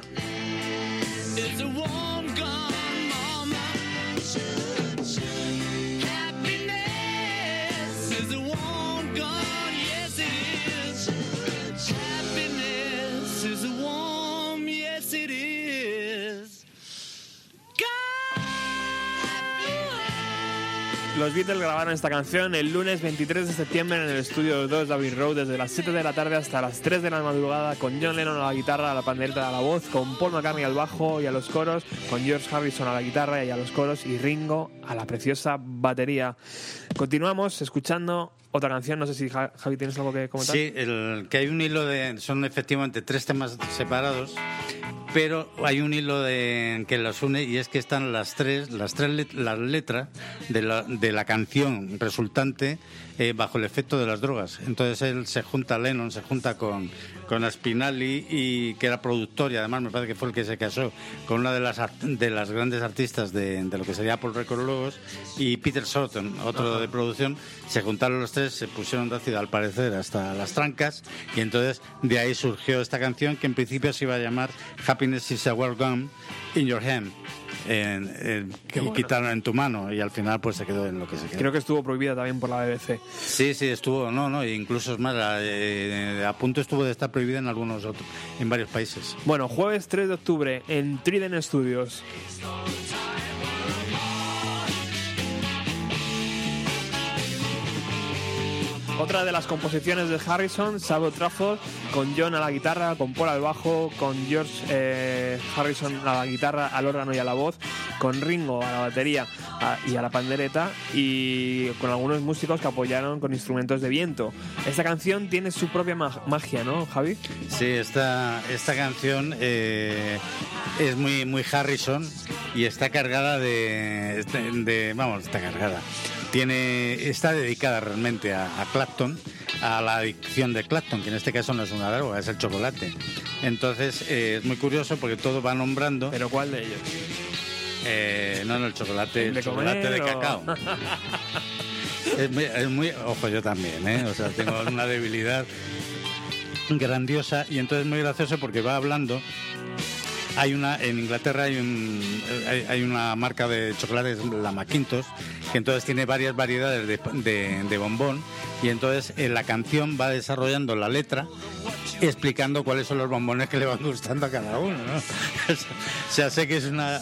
Los Beatles grabaron esta canción el lunes 23 de septiembre en el estudio 2 de Abbey Road desde las 7 de la tarde hasta las 3 de la madrugada con John Lennon a la guitarra, a la pandereta, a la voz, con Paul McCartney al bajo y a los coros, con George Harrison a la guitarra y a los coros y Ringo a la preciosa batería. Continuamos escuchando otra canción, no sé si Ja- Javi tienes algo que comentar. Sí, el, que hay un hilo de. Son efectivamente tres temas separados, pero hay un hilo de, que los une y es que están las tres, las tres let- las letras de la, de la canción resultante eh, bajo el efecto de las drogas. Entonces él se junta, Lennon se junta con, con Spinelli, y, que era productor y además me parece que fue el que se casó con una de las, de las grandes artistas de, de lo que sería Paul Record luego, y Peter Shorten, otro de producción. Se juntaron los tres, se pusieron de ácido al parecer hasta las trancas y entonces de ahí surgió esta canción que en principio se iba a llamar Happiness is a World Gun in Your Hand. En, en- y bueno. quitaron en tu mano y al final pues se quedó en lo que se quedó. Creo que estuvo prohibida también por la BBC. Sí, sí, estuvo, no, no, incluso es más, eh, a punto estuvo de estar prohibida en algunos otros, en varios países. Bueno, jueves 3 de octubre en Trident Studios. Otra de las composiciones de Harrison, Sabo Trafford, con John a la guitarra, con Paul al bajo, con George eh, Harrison a la guitarra, al órgano y a la voz, con Ringo a la batería a- y a la pandereta y con algunos músicos que apoyaron con instrumentos de viento. Esta canción tiene su propia ma- magia, ¿no, Javi? Sí, esta, esta canción eh, es muy, muy Harrison y está cargada de- Vamos, está cargada. Tiene, está dedicada realmente a, a Clapton, a la adicción de Clapton, que en este caso no es una droga, es el chocolate. Entonces eh, es muy curioso porque todo va nombrando. ¿Pero cuál de ellos? Eh, no, no, el chocolate, ¿El chocolate de o- cacao. es, muy, es muy- ojo, yo también, ¿eh? O sea, tengo una debilidad grandiosa y entonces es muy gracioso porque va hablando. Hay una en Inglaterra hay, un, hay, hay una marca de chocolates, la Macintosh, que entonces tiene varias variedades de, de- de bombón y entonces en la canción va desarrollando la letra explicando cuáles son los bombones que le van gustando a cada uno, ¿no? o sea, sé que es una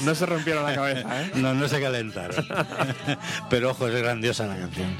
No se rompieron la cabeza, ¿eh? no, no se calentaron. Pero ojo, es grandiosa la canción.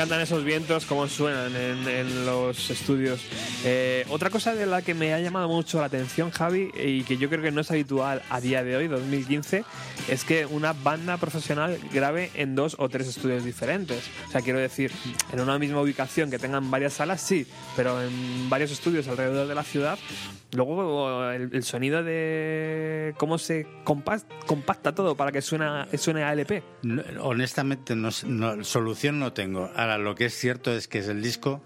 Encantan esos vientos, cómo suenan en, en los estudios. Eh, otra cosa de la que me ha llamado mucho la atención, Javi, y que yo creo que no es habitual a día de hoy, 2015, es que una banda profesional grabe en dos o tres estudios diferentes. O sea, quiero decir, en una misma ubicación que tengan varias salas, sí, pero en varios estudios alrededor de la ciudad, luego el, el sonido de cómo se compacta todo para que suena, suene a LP. No, honestamente, no, no- solución no tengo. Lo que es cierto es que es el disco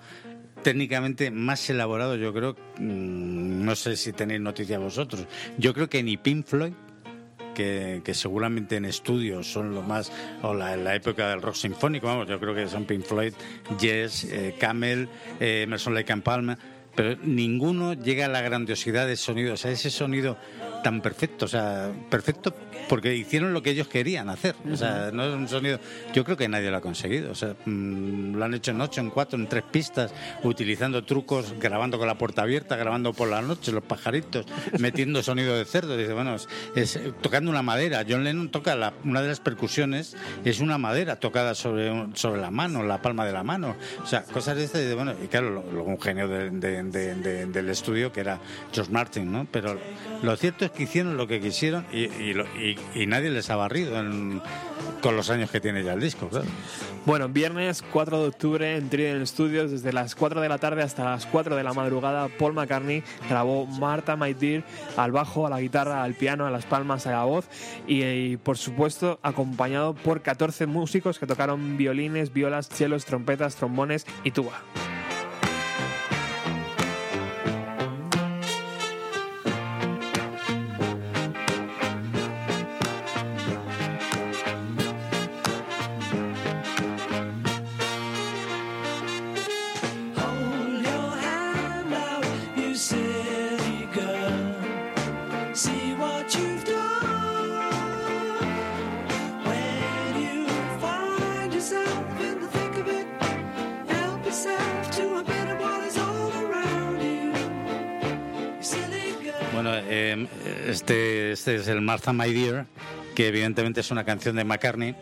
técnicamente más elaborado, yo creo. mm, No sé si tenéis noticia vosotros. Yo creo que ni Pink Floyd. Que, seguramente en estudios son lo más, o la, la época del rock sinfónico, vamos, yo creo que son Pink Floyd, Yes, eh, Camel, eh, Emerson Lake and Palmer, pero ninguno llega a la grandiosidad del sonido, o sea, ese sonido tan perfecto, o sea, perfecto porque hicieron lo que ellos querían hacer, o sea, no es un sonido, yo creo que nadie lo ha conseguido, o sea, mm, lo han hecho en ocho, en cuatro, en tres pistas, utilizando trucos, grabando con la puerta abierta, grabando por la noche, los pajaritos, metiendo sonido de cerdo, dice, bueno, es, es, eh, tocando una madera, John Lennon toca la- una de las percusiones, es una madera tocada sobre, sobre la mano, la palma de la mano, o sea, cosas de este, bueno, y claro, lo- un genio de- de- de- de- del estudio que era George Martin, ¿no? Pero lo cierto es que hicieron lo que quisieron y, nadie les ha barrido con los años que tiene ya el disco. Bueno, viernes 4 de octubre en Trident Studios, desde las 4 de la tarde hasta las 4 de la madrugada, Paul McCartney grabó Martha My Dear al bajo, a la guitarra, al piano, a las palmas, a la voz y, por supuesto acompañado por 14 músicos que tocaron violines, violas, chelos, trompetas, trombones y tuba. Este, este es el Martha My Dear, que evidentemente es una canción de McCartney,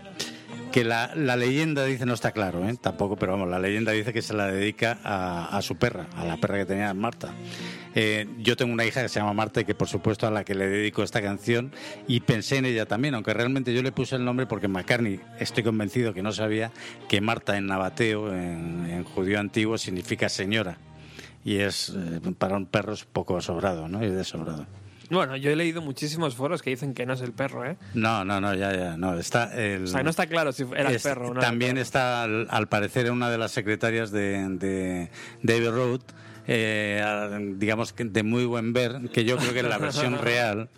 que la, la leyenda dice, no está claro, ¿eh? tampoco, pero vamos, la leyenda dice que se la dedica a, su perra, a la perra que tenía Marta. Eh, yo tengo una hija que se llama Marta y que por supuesto a la que le dedico esta canción y pensé en ella también, aunque realmente yo le puse el nombre porque McCartney, estoy convencido que no sabía que Marta en nabateo, en, judío antiguo, significa señora y es eh, para un perro es poco sobrado, ¿no? Es de sobrado. Bueno, yo he leído muchísimos foros que dicen que no es el perro, ¿eh? No, no, no, ya, ya, no. Está el, O sea, no está claro si era el es- perro o no. También perro. está, al, al parecer, una de las secretarias de, de David Road, eh, digamos que de muy buen ver, que yo creo que es la versión real.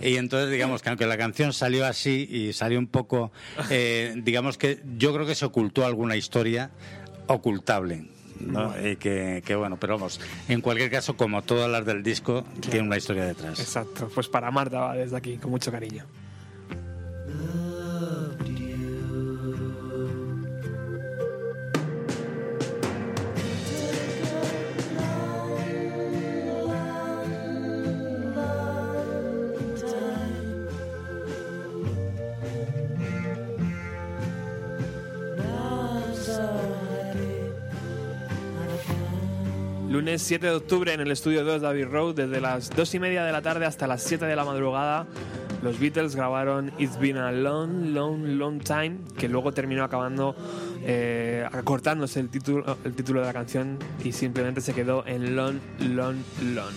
Y entonces, digamos que aunque la canción salió así y salió un poco, eh, digamos que yo creo que se ocultó alguna historia ocultable. ¿No? Y que, que bueno, pero vamos, en cualquier caso, como todas las del disco, tiene una historia detrás. Exacto, pues para Marta va desde aquí, con mucho cariño. Lunes 7 de octubre en el estudio 2 de Abbey Road, desde las 2 y media de la tarde hasta las 7 de la madrugada, los Beatles grabaron It's Been a Long, Long, Long Time, que luego terminó acabando eh, acortándose el título, el título de la canción y simplemente se quedó en Long, Long, Long.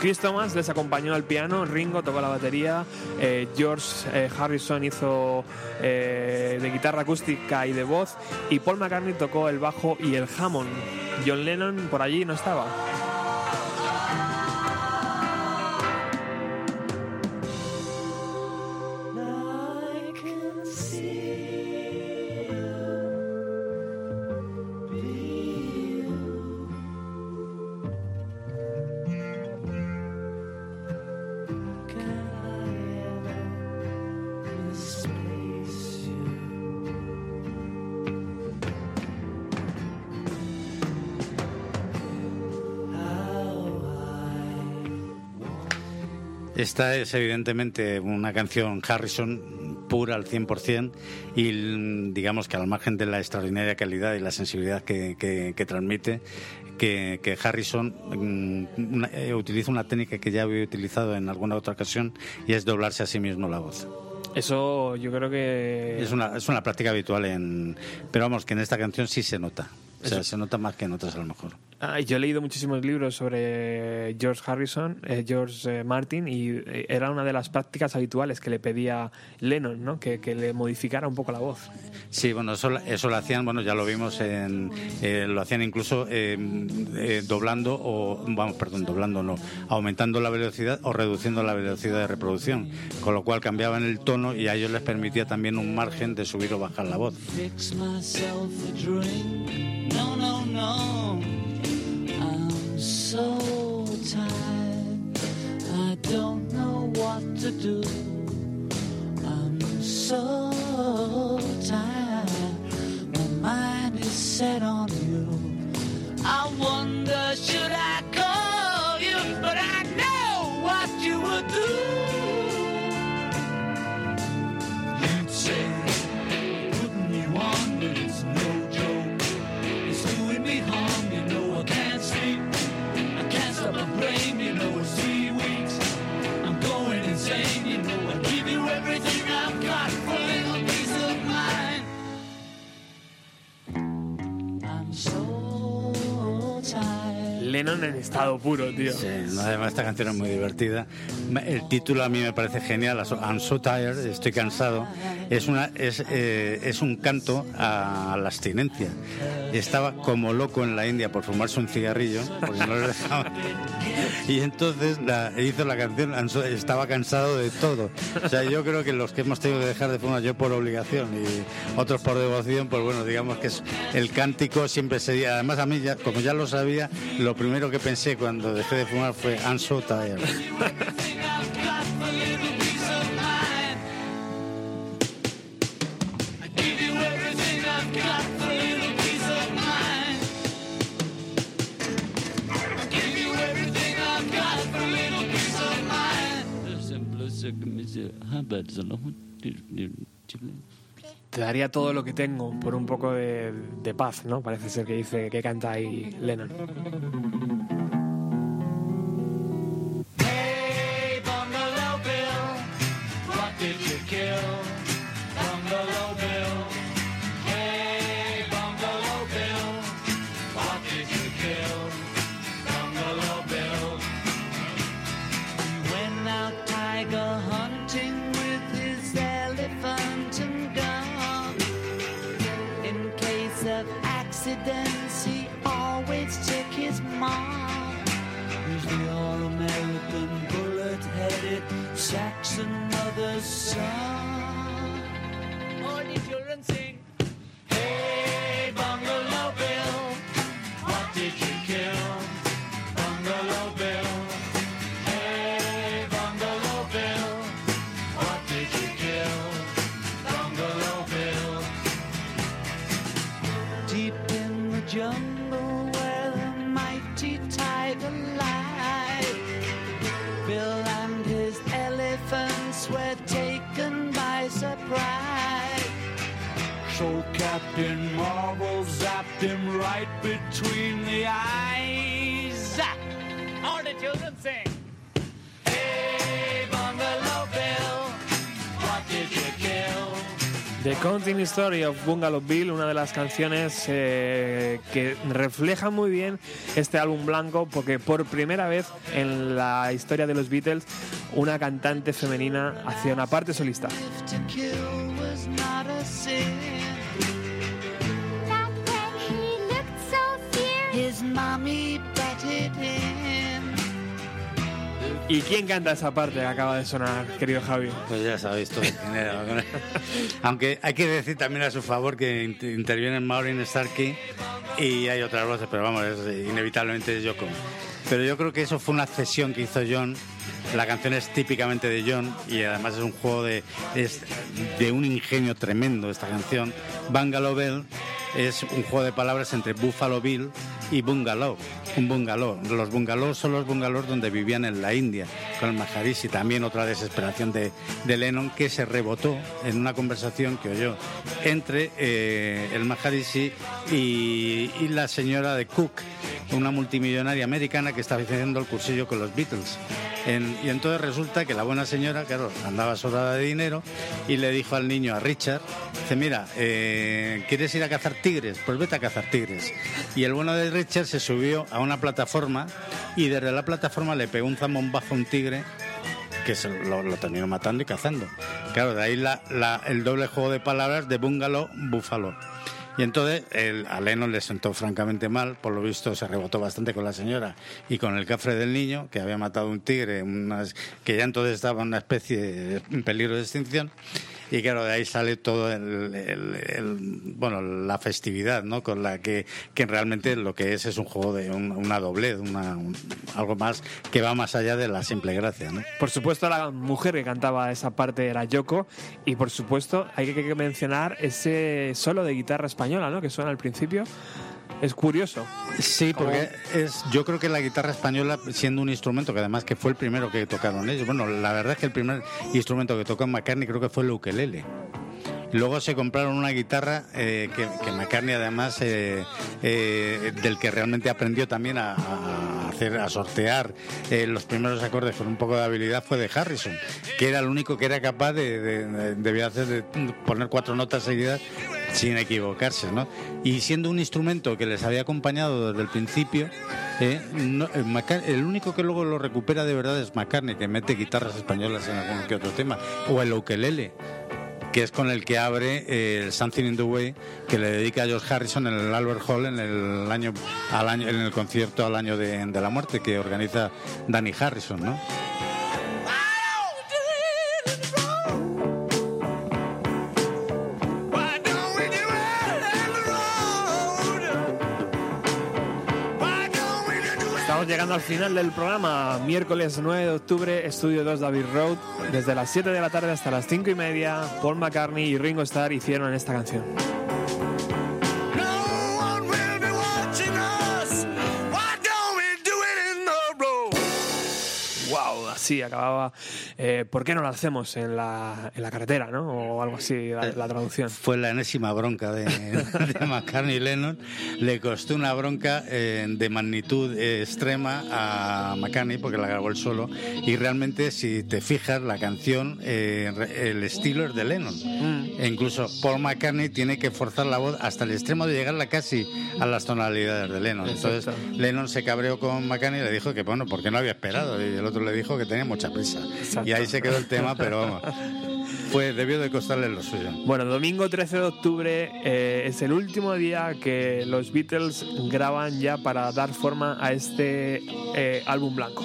Chris Thomas les acompañó al piano, Ringo tocó la batería, eh, George eh, Harrison hizo eh, de guitarra acústica y de voz, y Paul McCartney tocó el bajo y el Hammond. John Lennon por allí no estaba. Esta es evidentemente una canción Harrison pura al 100% y mm, digamos que al margen de la extraordinaria calidad y la sensibilidad que, que- que transmite, que, que Harrison mm, una- eh, utiliza una técnica que ya había utilizado en alguna otra ocasión y es doblarse a sí mismo la voz. Eso yo creo que... Es una, es una práctica habitual en... Pero vamos, que en esta canción sí se nota. O sea, se nota más que en otras a lo mejor. Ah, yo he leído muchísimos libros sobre George Harrison, eh, George eh, Martin, y eh, era una de las prácticas habituales que le pedía Lennon, ¿no? Que, que le modificara un poco la voz. Sí, bueno, eso, eso lo hacían, bueno, ya lo vimos en, eh, lo hacían incluso eh, eh, doblando o, vamos, perdón, doblando no, aumentando la velocidad o reduciendo la velocidad de reproducción, con lo cual cambiaban el tono y a ellos les permitía también un margen de subir o bajar la voz. fix myself a drink. No, no, no. So tired. I don't know what to do. I'm so tired. My mind is set on you. I wonder, should I call you? But I know what you would do. Estado puro, tío. Sí, no, además esta canción es muy divertida. El título a mí me parece genial, I'm so tired, estoy cansado. Es, una, es, eh, es un canto a la abstinencia. Estaba como loco en la India por fumarse un cigarrillo, porque no dejaban. Y entonces hizo la canción, estaba cansado de todo. O sea, yo creo que los que hemos tenido que dejar de fumar, yo por obligación y otros por devoción, pues bueno, digamos que es el cántico siempre sería, además a mí, ya, como ya lo sabía, lo primero que pensé cuando dejé de fumar fue I'm so tired. Te daría todo lo que tengo por un poco de, de paz, ¿no? Parece ser que dice que canta ahí Lennon. Son. All the children sing. So Captain Marvel zapped him right between the eyes. All the children sing. Hey, Bungalow Bill, what did you kill? The Continuing Story of Bungalow Bill, una de las canciones eh, que refleja muy bien este álbum blanco, porque por primera vez en la historia de los Beatles, una cantante femenina hacía una parte solista. ¿Y quién canta esa parte que acaba de sonar, querido Javi? Pues ya sabéis todo quién era. Aunque hay que decir también a su favor que int- intervienen Maureen Starkey y hay otras voces, pero vamos, es- inevitablemente es Yoko. Pero yo creo que eso fue una cesión que hizo John. La canción es típicamente de John y además es un juego de, es de un ingenio tremendo esta canción. Bungalow Bell es un juego de palabras entre Buffalo Bill y Bungalow. Un bungalow. Los bungalows son los bungalows donde vivían en la India. con el Maharishi, también otra desesperación de, de Lennon que se rebotó en una conversación que oyó entre eh, el Maharishi y, y la señora de Cook, una multimillonaria americana que estaba haciendo el cursillo con los Beatles. En- y entonces resulta que la buena señora, claro, andaba sobrada de dinero y le dijo al niño, a Richard, dice, mira, eh, ¿quieres ir a cazar tigres? Pues vete a cazar tigres. Y el bueno de Richard se subió a una plataforma y desde la plataforma le pegó un zambombazo a un tigre que se lo, lo terminó matando y cazando. Claro, de ahí el doble juego de palabras de bungalow, búfalo. Y entonces el, a Lennon le sentó francamente mal, por lo visto se rebotó bastante con la señora y con el cafre del niño, que había matado un tigre, unas- que ya entonces estaba en una especie en peligro de extinción. Y claro, de ahí sale todo el, el- el- bueno, la festividad, ¿no? Con la que, que realmente lo que es es un juego de un- una doblez, una, un- algo más que va más allá de la simple gracia, ¿no? Por supuesto, la mujer que cantaba esa parte era Yoko. Y por supuesto, hay que, que mencionar ese solo de guitarra española, ¿no? Que suena al principio. Es curioso. Sí, porque es, yo creo que la guitarra española, siendo un instrumento que además que fue el primero que tocaron ellos, bueno, la verdad es que el primer instrumento que tocó McCartney creo que fue el ukelele. Luego se compraron una guitarra eh, que, McCartney además eh, eh, del que realmente aprendió también a, hacer a sortear los primeros acordes con un poco de habilidad fue de Harrison, que era el único que era capaz de, de- hacer de poner cuatro notas seguidas sin equivocarse, ¿no? Y siendo un instrumento que les había acompañado desde el principio, eh, no- Maca- el único que luego lo recupera de verdad es McCartney, que mete guitarras españolas en algún que otro tema, o el ukelele que es con el que abre eh, el Something in the Way que le dedica a George Harrison en el Albert Hall en el año al año en el concierto al año de, de la muerte que organiza Danny Harrison, ¿no? Estamos llegando al final del programa. Miércoles 9 de octubre, Estudio 2 David Road. Desde las 7 de la tarde hasta las 5 y media, Paul McCartney y Ringo Starr hicieron esta canción. Así acababa. Eh, ¿Por qué no lo hacemos en la, en la carretera, no? O algo así, la, la traducción. Fue la enésima bronca de, de McCartney y Lennon. Le costó una bronca eh, de magnitud eh, extrema a McCartney porque la grabó él solo. Y realmente, si te fijas, la canción, eh, el estilo es de Lennon. E incluso Paul McCartney tiene que forzar la voz hasta el extremo de llegarla casi a las tonalidades de Lennon. Entonces, Exacto. Lennon se cabreó con McCartney y le dijo que, bueno, porque no había esperado. Y el otro le dijo que tenía mucha prisa. Exacto. Y ahí se quedó el tema, pero fue, debió de costarle lo suyo. Bueno, domingo 13 de octubre eh, es el último día que los Beatles graban ya para dar forma a este eh, álbum blanco.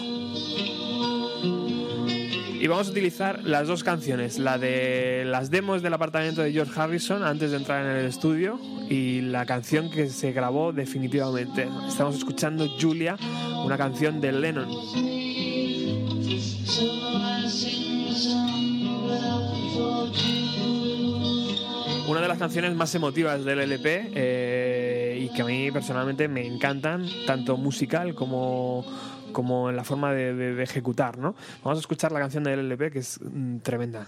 Y vamos a utilizar las dos canciones, la de las demos del apartamento de George Harrison antes de entrar en el estudio y la canción que se grabó definitivamente. Estamos escuchando Julia, una canción de Lennon. Una de las canciones más emotivas del LP eh, y que a mí personalmente me encantan, tanto musical como, como en la forma de, ejecutar, ¿no? Vamos a escuchar la canción del LP que es mm, tremenda.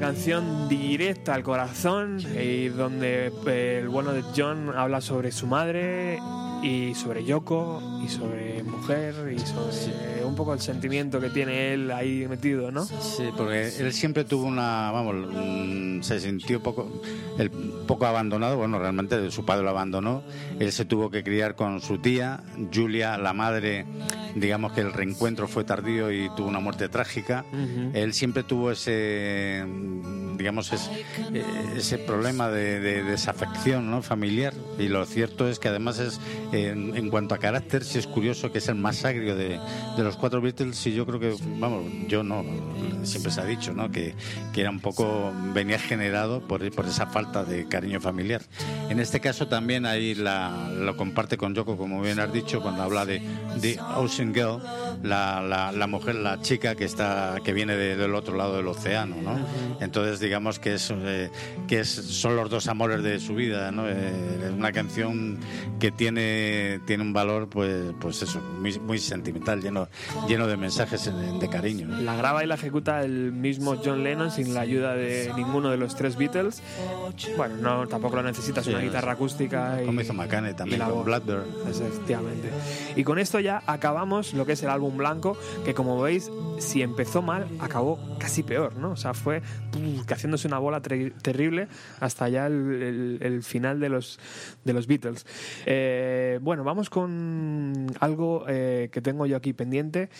una canción directa al corazón y donde eh, el bueno de John habla sobre su madre y sobre Yoko y sobre mujer y sobre un poco el sentimiento que tiene él ahí metido, ¿no? Sí, porque él siempre tuvo una, vamos, se sintió poco, el, poco abandonado. Bueno, realmente su padre lo abandonó. Él se tuvo que criar con su tía, Julia, la madre. Digamos que el reencuentro fue tardío y tuvo una muerte trágica. Él siempre tuvo ese, digamos, es- eh, ese problema de, de desafección ¿no? familiar. Y lo cierto es que además es, en, en cuanto a carácter, sí es curioso que es el más agrio de, de los cuatro Beatles. Y yo creo que, vamos, yo no, siempre se ha dicho, ¿no? Que, que era un poco, venía generado por, por esa falta de cariño familiar. En este caso también ahí la, lo comparte con Yoko, como bien has dicho, cuando habla de, de Ocean Girl, la, la, la mujer, la chica que está que viene de- del otro lado del océano, ¿no? Entonces digamos que es eh, que es, son los dos amores de su vida, ¿no? Eh, es una canción que tiene tiene un valor, pues pues eso, muy, muy sentimental, lleno lleno de mensajes eh, de cariño. ¿no? La graba y la ejecuta el mismo John Lennon sin la ayuda de ninguno de los tres Beatles. Bueno, no tampoco lo necesitas Sí, una guitarra acústica. y- Como hizo McCartney y también la con. Blackbird. Efectivamente. Y con esto ya acabamos lo que es el álbum blanco, que como veis, si empezó mal, acabó casi peor, ¿no? O sea, fue haciéndose una bola terrible hasta ya el final de los, de los Beatles. Eh, bueno, vamos con algo eh, que tengo yo aquí pendiente.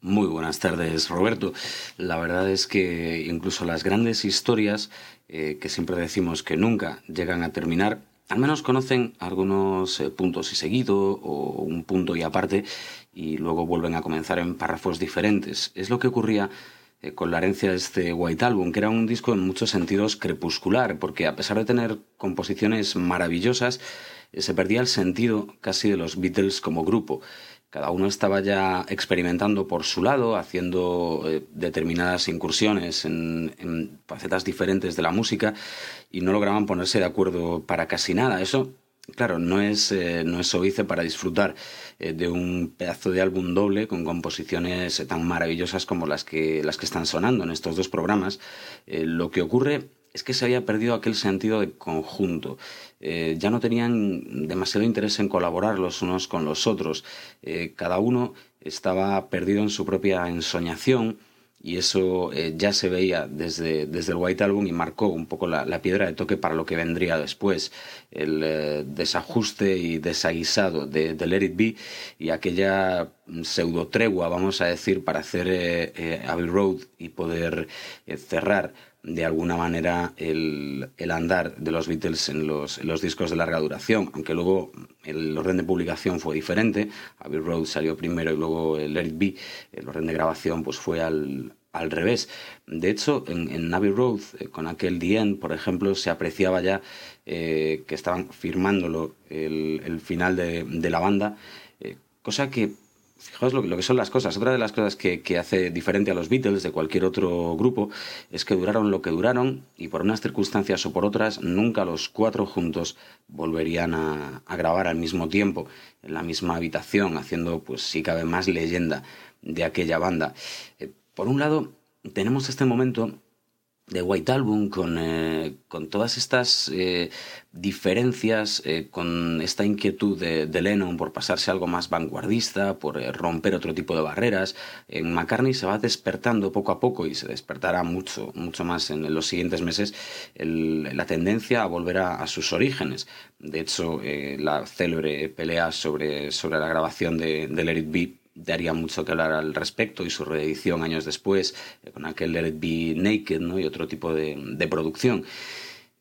Muy buenas tardes, Roberto. La verdad es que incluso las grandes historias, eh, que siempre decimos que nunca llegan a terminar, al menos conocen algunos eh, puntos y seguido o un punto y aparte y luego vuelven a comenzar en párrafos diferentes. Es lo que ocurría eh, con la herencia de este White Album, que era un disco en muchos sentidos crepuscular, porque a pesar de tener composiciones maravillosas, eh, se perdía el sentido casi de los Beatles como grupo. Cada uno estaba ya experimentando por su lado, haciendo eh, determinadas incursiones en, facetas diferentes de la música y no lograban ponerse de acuerdo para casi nada. Eso, claro, no es, eh, no es óbice para disfrutar eh, de un pedazo de álbum doble con composiciones eh, tan maravillosas como las que, las que están sonando en estos dos programas. Lo que ocurre es que se había perdido aquel sentido de conjunto. Eh, ya no tenían demasiado interés en colaborar los unos con los otros. Eh, cada uno estaba perdido en su propia ensoñación y eso eh, ya se veía desde, desde el White Album y marcó un poco la, la piedra de toque para lo que vendría después. El desajuste y desaguisado de, de Let It Be y aquella pseudo tregua, vamos a decir, para hacer eh, eh, Abbey Road y poder eh, cerrar de alguna manera el, el andar de los Beatles en los, en los discos de larga duración, aunque luego el orden de publicación fue diferente, Abbey Road salió primero y luego el Let It Be, el orden de grabación pues fue al, al revés. De hecho, en, Abbey Road, con aquel The End, por ejemplo, se apreciaba ya que estaban firmándolo el, el final de, de la banda, cosa que Fijaos lo, que- son las cosas. Otra de las cosas que, que hace diferente a los Beatles de cualquier otro grupo es que duraron lo que duraron y por unas circunstancias o por otras nunca los cuatro juntos volverían a, a grabar al mismo tiempo en la misma habitación, haciendo pues si cabe más leyenda de aquella banda. Eh, por un lado tenemos este momento de White Album, con, eh, con todas estas eh, diferencias, eh, con esta inquietud de, Lennon por pasarse algo más vanguardista, por eh, romper otro tipo de barreras. McCartney se va despertando poco a poco y se despertará mucho, mucho más en los siguientes meses el- la tendencia a volver a, sus orígenes. De hecho, la célebre pelea sobre, sobre la grabación de, de Let It daría mucho que hablar al respecto y su reedición años después eh, con aquel Let It Be Naked ¿no? y otro tipo de, de producción.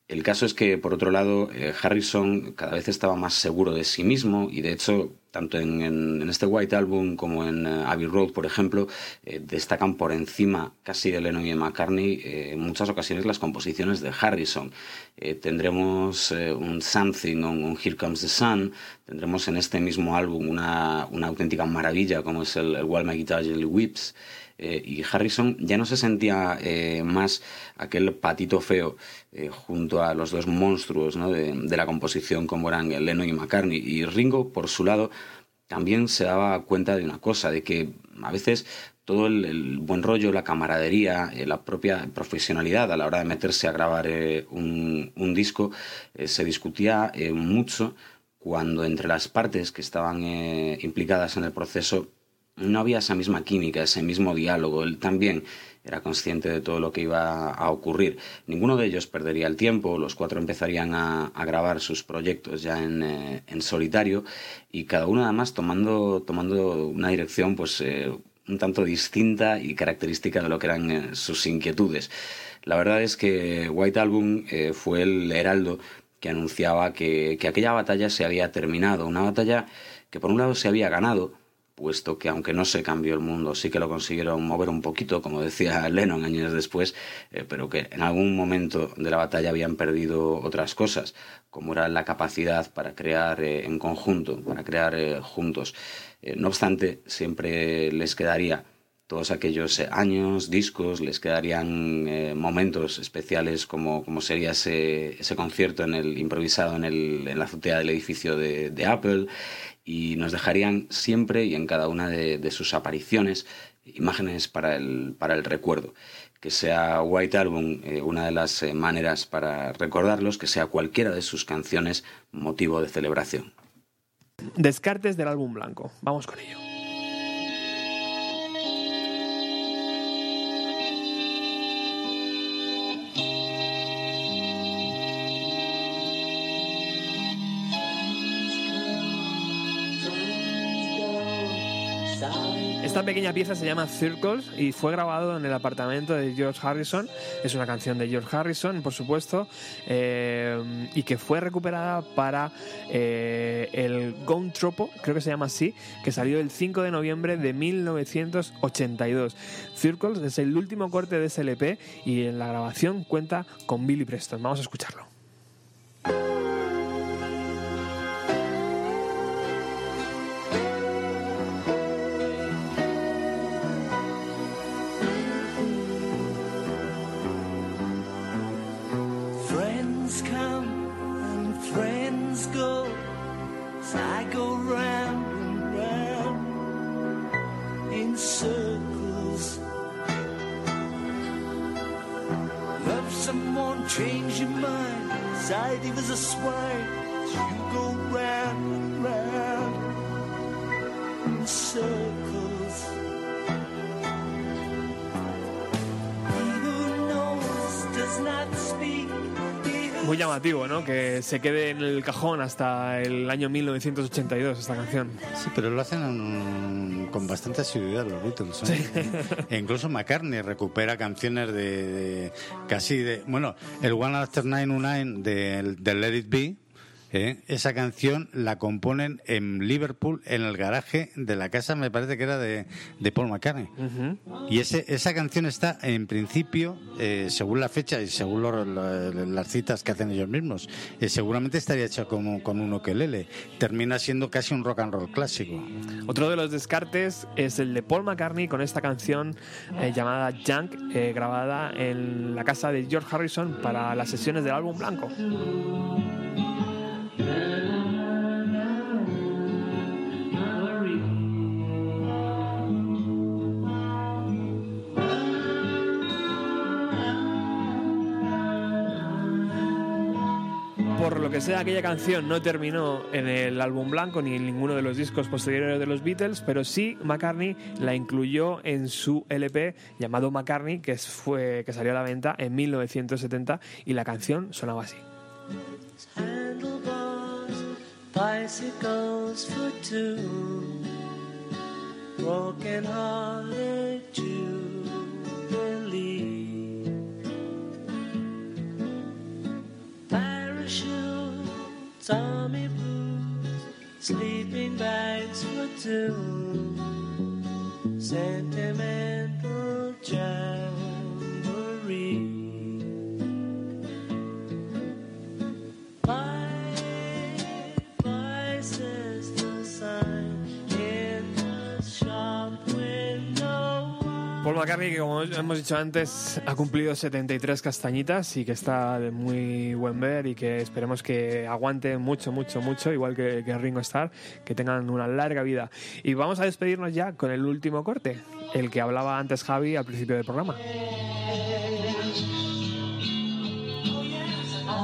El caso es que, por otro lado, eh, Harrison cada vez estaba más seguro de sí mismo y, de hecho, tanto en, este White Album como en eh, Abbey Road, por ejemplo, eh, destacan por encima casi de Lennon y McCartney en muchas ocasiones las composiciones de Harrison. Tendremos un Something, un Here Comes the Sun, tendremos en este mismo álbum una, una auténtica maravilla como es el, el While My Guitar Gently Whips. Eh, y Harrison ya no se sentía eh, más aquel patito feo eh, junto a los dos monstruos de, la composición como eran Lennon y McCartney. Y Ringo, por su lado, también se daba cuenta de una cosa, de que A veces todo el, buen rollo, la camaradería, la propia profesionalidad a la hora de meterse a grabar un, disco se discutía mucho cuando entre las partes que estaban implicadas en el proceso no había esa misma química, ese mismo diálogo. Él también era consciente de todo lo que iba a ocurrir. Ninguno de ellos perdería el tiempo, los cuatro empezarían a, grabar sus proyectos ya en, eh, en solitario y cada uno además tomando, tomando una dirección pues eh, un tanto distinta y característica de lo que eran eh, sus inquietudes. La verdad es que White Album fue el heraldo que anunciaba que, que aquella batalla se había terminado, una batalla que por un lado se había ganado, puesto que aunque no se cambió el mundo, sí que lo consiguieron mover un poquito, como decía Lennon años después, eh, pero que en algún momento de la batalla habían perdido otras cosas, como era la capacidad para crear eh, en conjunto, para crear eh, juntos. No obstante, siempre les quedaría todos aquellos años, discos, les quedarían momentos especiales como, como sería ese, ese concierto en el improvisado en, el, en la azotea del edificio de Apple y nos dejarían siempre y en cada una de, sus apariciones imágenes para el, para el recuerdo. Que sea White Album eh, una de las eh, maneras para recordarlos, que sea cualquiera de sus canciones motivo de celebración. Descartes del álbum blanco. Vamos con ello. Esta pequeña pieza se llama Circles y fue grabado en el apartamento de George Harrison. Es una canción de George Harrison, por supuesto, eh, y que fue recuperada para eh, el Gone Tropo, creo que se llama así, que salió el 5 de noviembre de 1982. Circles es el último corte de ese LP y en la grabación cuenta con Billy Preston. Vamos a escucharlo. Se quede en el cajón hasta el año 1982 esta canción. Sí, pero lo hacen con bastante asiduidad los Beatles. ¿eh? E incluso McCartney recupera canciones de, de- casi de... Bueno, el One After Nine Nine de, de Let It Be, ¿eh? esa canción la componen en Liverpool, en el garaje de la casa, me parece que era de, de Paul McCartney. Y ese, esa canción está, en principio, eh, según la fecha y según los- la- las citas que hacen ellos mismos, eh, seguramente estaría hecha como, con un ukelele. Termina siendo casi un rock and roll clásico. Otro de los descartes es el de Paul McCartney con esta canción eh, llamada Junk, eh, grabada en la casa de George Harrison para las sesiones del álbum blanco. Por lo que sea, aquella canción no terminó en el álbum blanco ni en ninguno de los discos posteriores de los Beatles, pero sí McCartney la incluyó en su LP llamado McCartney, que, fue, que salió a la venta en 1970 y la canción sonaba así. Bicycles for two, broken hearted jubilee, parachutes, army boots, sleeping bags for two, sentimental jamboree. Paul McCartney, que como hemos dicho antes, ha cumplido 73 castañitas y que está de muy buen ver y que esperemos que aguante mucho, mucho, mucho, igual que, que Ringo Starr, que tengan una larga vida. Y vamos a despedirnos ya con el último corte, el que hablaba antes Javi al principio del programa.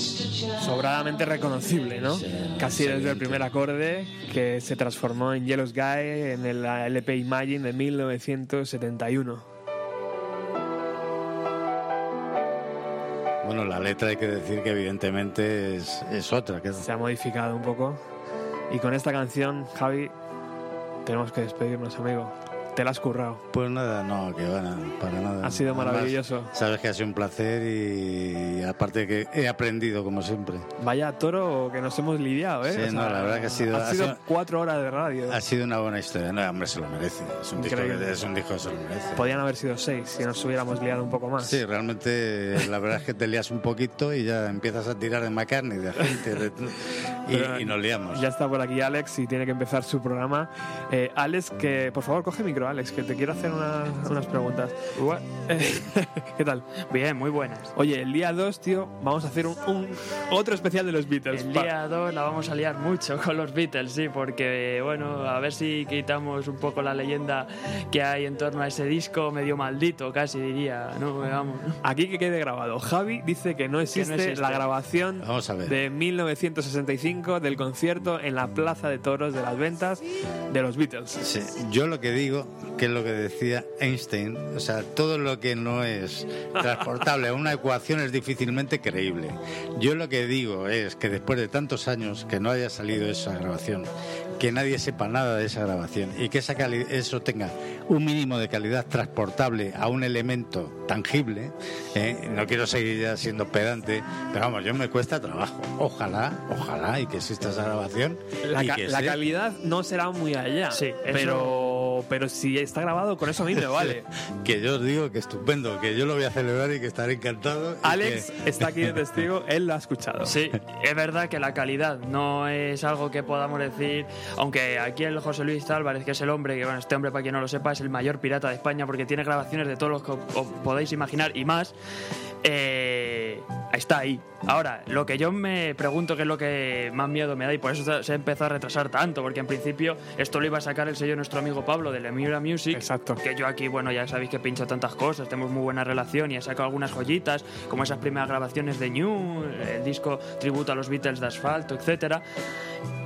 sobradamente reconocible, ¿no? Casi desde el primer acorde que se transformó en Yellow Sky en el LP Imagine de 1971. Bueno, la letra hay que decir que evidentemente es, es otra. Que Se ha modificado un poco. Y con esta canción, Javi, tenemos que despedirnos, amigo. Te la has currado. Pues nada, no, que van para nada. Ha sido Además, maravilloso. sabes que ha sido un placer y, aparte que he aprendido como siempre. Vaya toro que nos hemos lidiado, ¿eh? Sí, no, la verdad que ha sido- Ha ha sido sido- cuatro horas de radio. Ha sido una buena historia. No, hombre, se lo merece. Es un, disco que, es un disco que se lo merece. Podían haber sido seis si nos hubiéramos liado un poco más. Sí, realmente la verdad es que te lías un poquito y ya empiezas a tirar de McCartney, de gente, de- y, y nos liamos. Ya está por aquí Alex y tiene que empezar su programa. Eh, Alex, que por favor coge micro, Alex, que te quiero hacer una- unas preguntas. ¿Qué tal? Bien, muy buenas. Oye, el día 2, tío, vamos a hacer un, un- otro especial de los Beatles. El día 2 la vamos a liar mucho con los Beatles, sí, porque, bueno, a ver si quitamos un poco la leyenda que hay en torno a ese disco medio maldito, casi diría, ¿no? Vamos. Aquí que quede grabado. Javi dice que no existe, existe. la grabación Vamos a ver. de 1965 del concierto en la Plaza de Toros de las Ventas de los Beatles. Sí, yo lo que digo, que es lo que decía Einstein, o sea, todo lo que no es transportable a una ecuación es difícilmente creíble. Yo lo que digo es que después de tantos años que no haya salido esa grabación, que nadie sepa nada de esa grabación y que esa cali- eso tenga un mínimo de calidad transportable a un elemento tangible, ¿eh? no quiero seguir ya siendo pedante, pero vamos, yo me cuesta trabajo. Ojalá, ojalá y que exista esa grabación. La, ca- que la sea- calidad no será muy allá, Sí, eso- pero, pero si está grabado, con eso a mí me vale. Que yo os digo que estupendo, que yo lo voy a celebrar y que estaré encantado. Alex que- está aquí de testigo, él lo ha escuchado. Sí, es verdad que la calidad no es algo que podamos decir, aunque aquí el José Luis Álvarez, que es el hombre, que bueno, este hombre para quien no lo sepa, es el mayor pirata de España porque tiene grabaciones de todos los que os podéis imaginar y más, eh, está ahí. Ahora, lo que yo me pregunto que es lo que más miedo me da y por eso se empezó a retrasar tanto, porque en principio esto lo iba a sacar el sello de nuestro amigo Pablo de Lemura Music, Exacto. que yo aquí, bueno, ya sabéis que pincho tantas cosas, tenemos muy buena relación y he sacado algunas joyitas, como esas primeras grabaciones de New, el disco tributo a los Beatles de Asfalto, etcétera.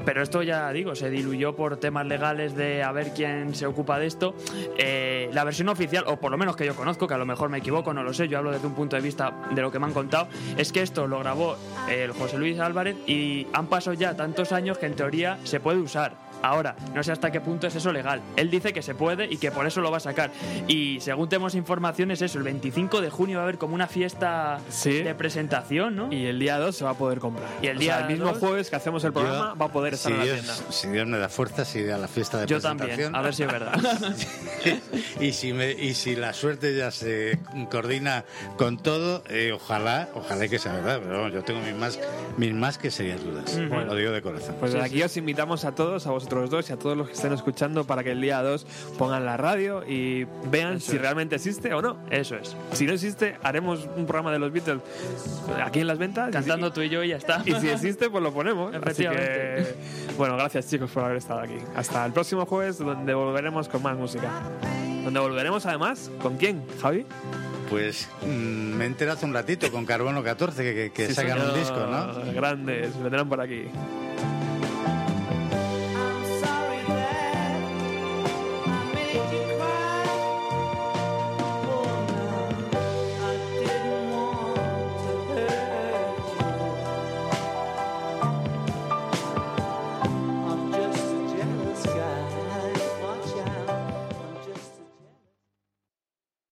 Pero esto ya digo, se diluyó por temas legales de a ver quién se ocupa de esto. Eh, la versión oficial, o por lo menos que yo conozco, que a lo mejor me equivoco, no lo sé, yo hablo desde un punto de vista de lo que me han contado, es que esto lo grabó el José Luis Álvarez y han pasado ya tantos años que en teoría se puede usar. Ahora, no sé hasta qué punto es eso legal. Él dice que se puede y que por eso lo va a sacar. Y según tenemos informaciones, eso, el 25 de junio va a haber como una fiesta Sí. de presentación, ¿no? Y el día 2 se va a poder comprar. Y el O sea, día el mismo 2 jueves que hacemos el programa yo, va a poder estar si en la Dios, tienda. Si Dios me da fuerzas, iré a la fiesta de Yo presentación. también, a ver si es verdad. y, si me, y si la suerte ya se coordina con todo, eh, ojalá, ojalá que sea verdad. Pero vamos, yo tengo mis más, mis más que serias dudas. Lo digo de corazón. Pues desde aquí os invitamos a todos, a vosotros dos y a todos los que estén escuchando para que el día 2 pongan la radio y vean Eso si es. realmente existe o no. Eso es. Si no existe, haremos un programa de los Beatles aquí en las ventas. Cantando tú y yo y ya está. Y si existe, pues lo ponemos. Así que, bueno, gracias chicos por haber estado aquí. Hasta el próximo jueves, donde volveremos con más música. Donde volveremos además, ¿con quién, Javi? Pues mm, me he enterado hace un ratito con Carbono 14 que, que, Sí, sacan un señor. disco, ¿no? Grandes, vendrán por aquí.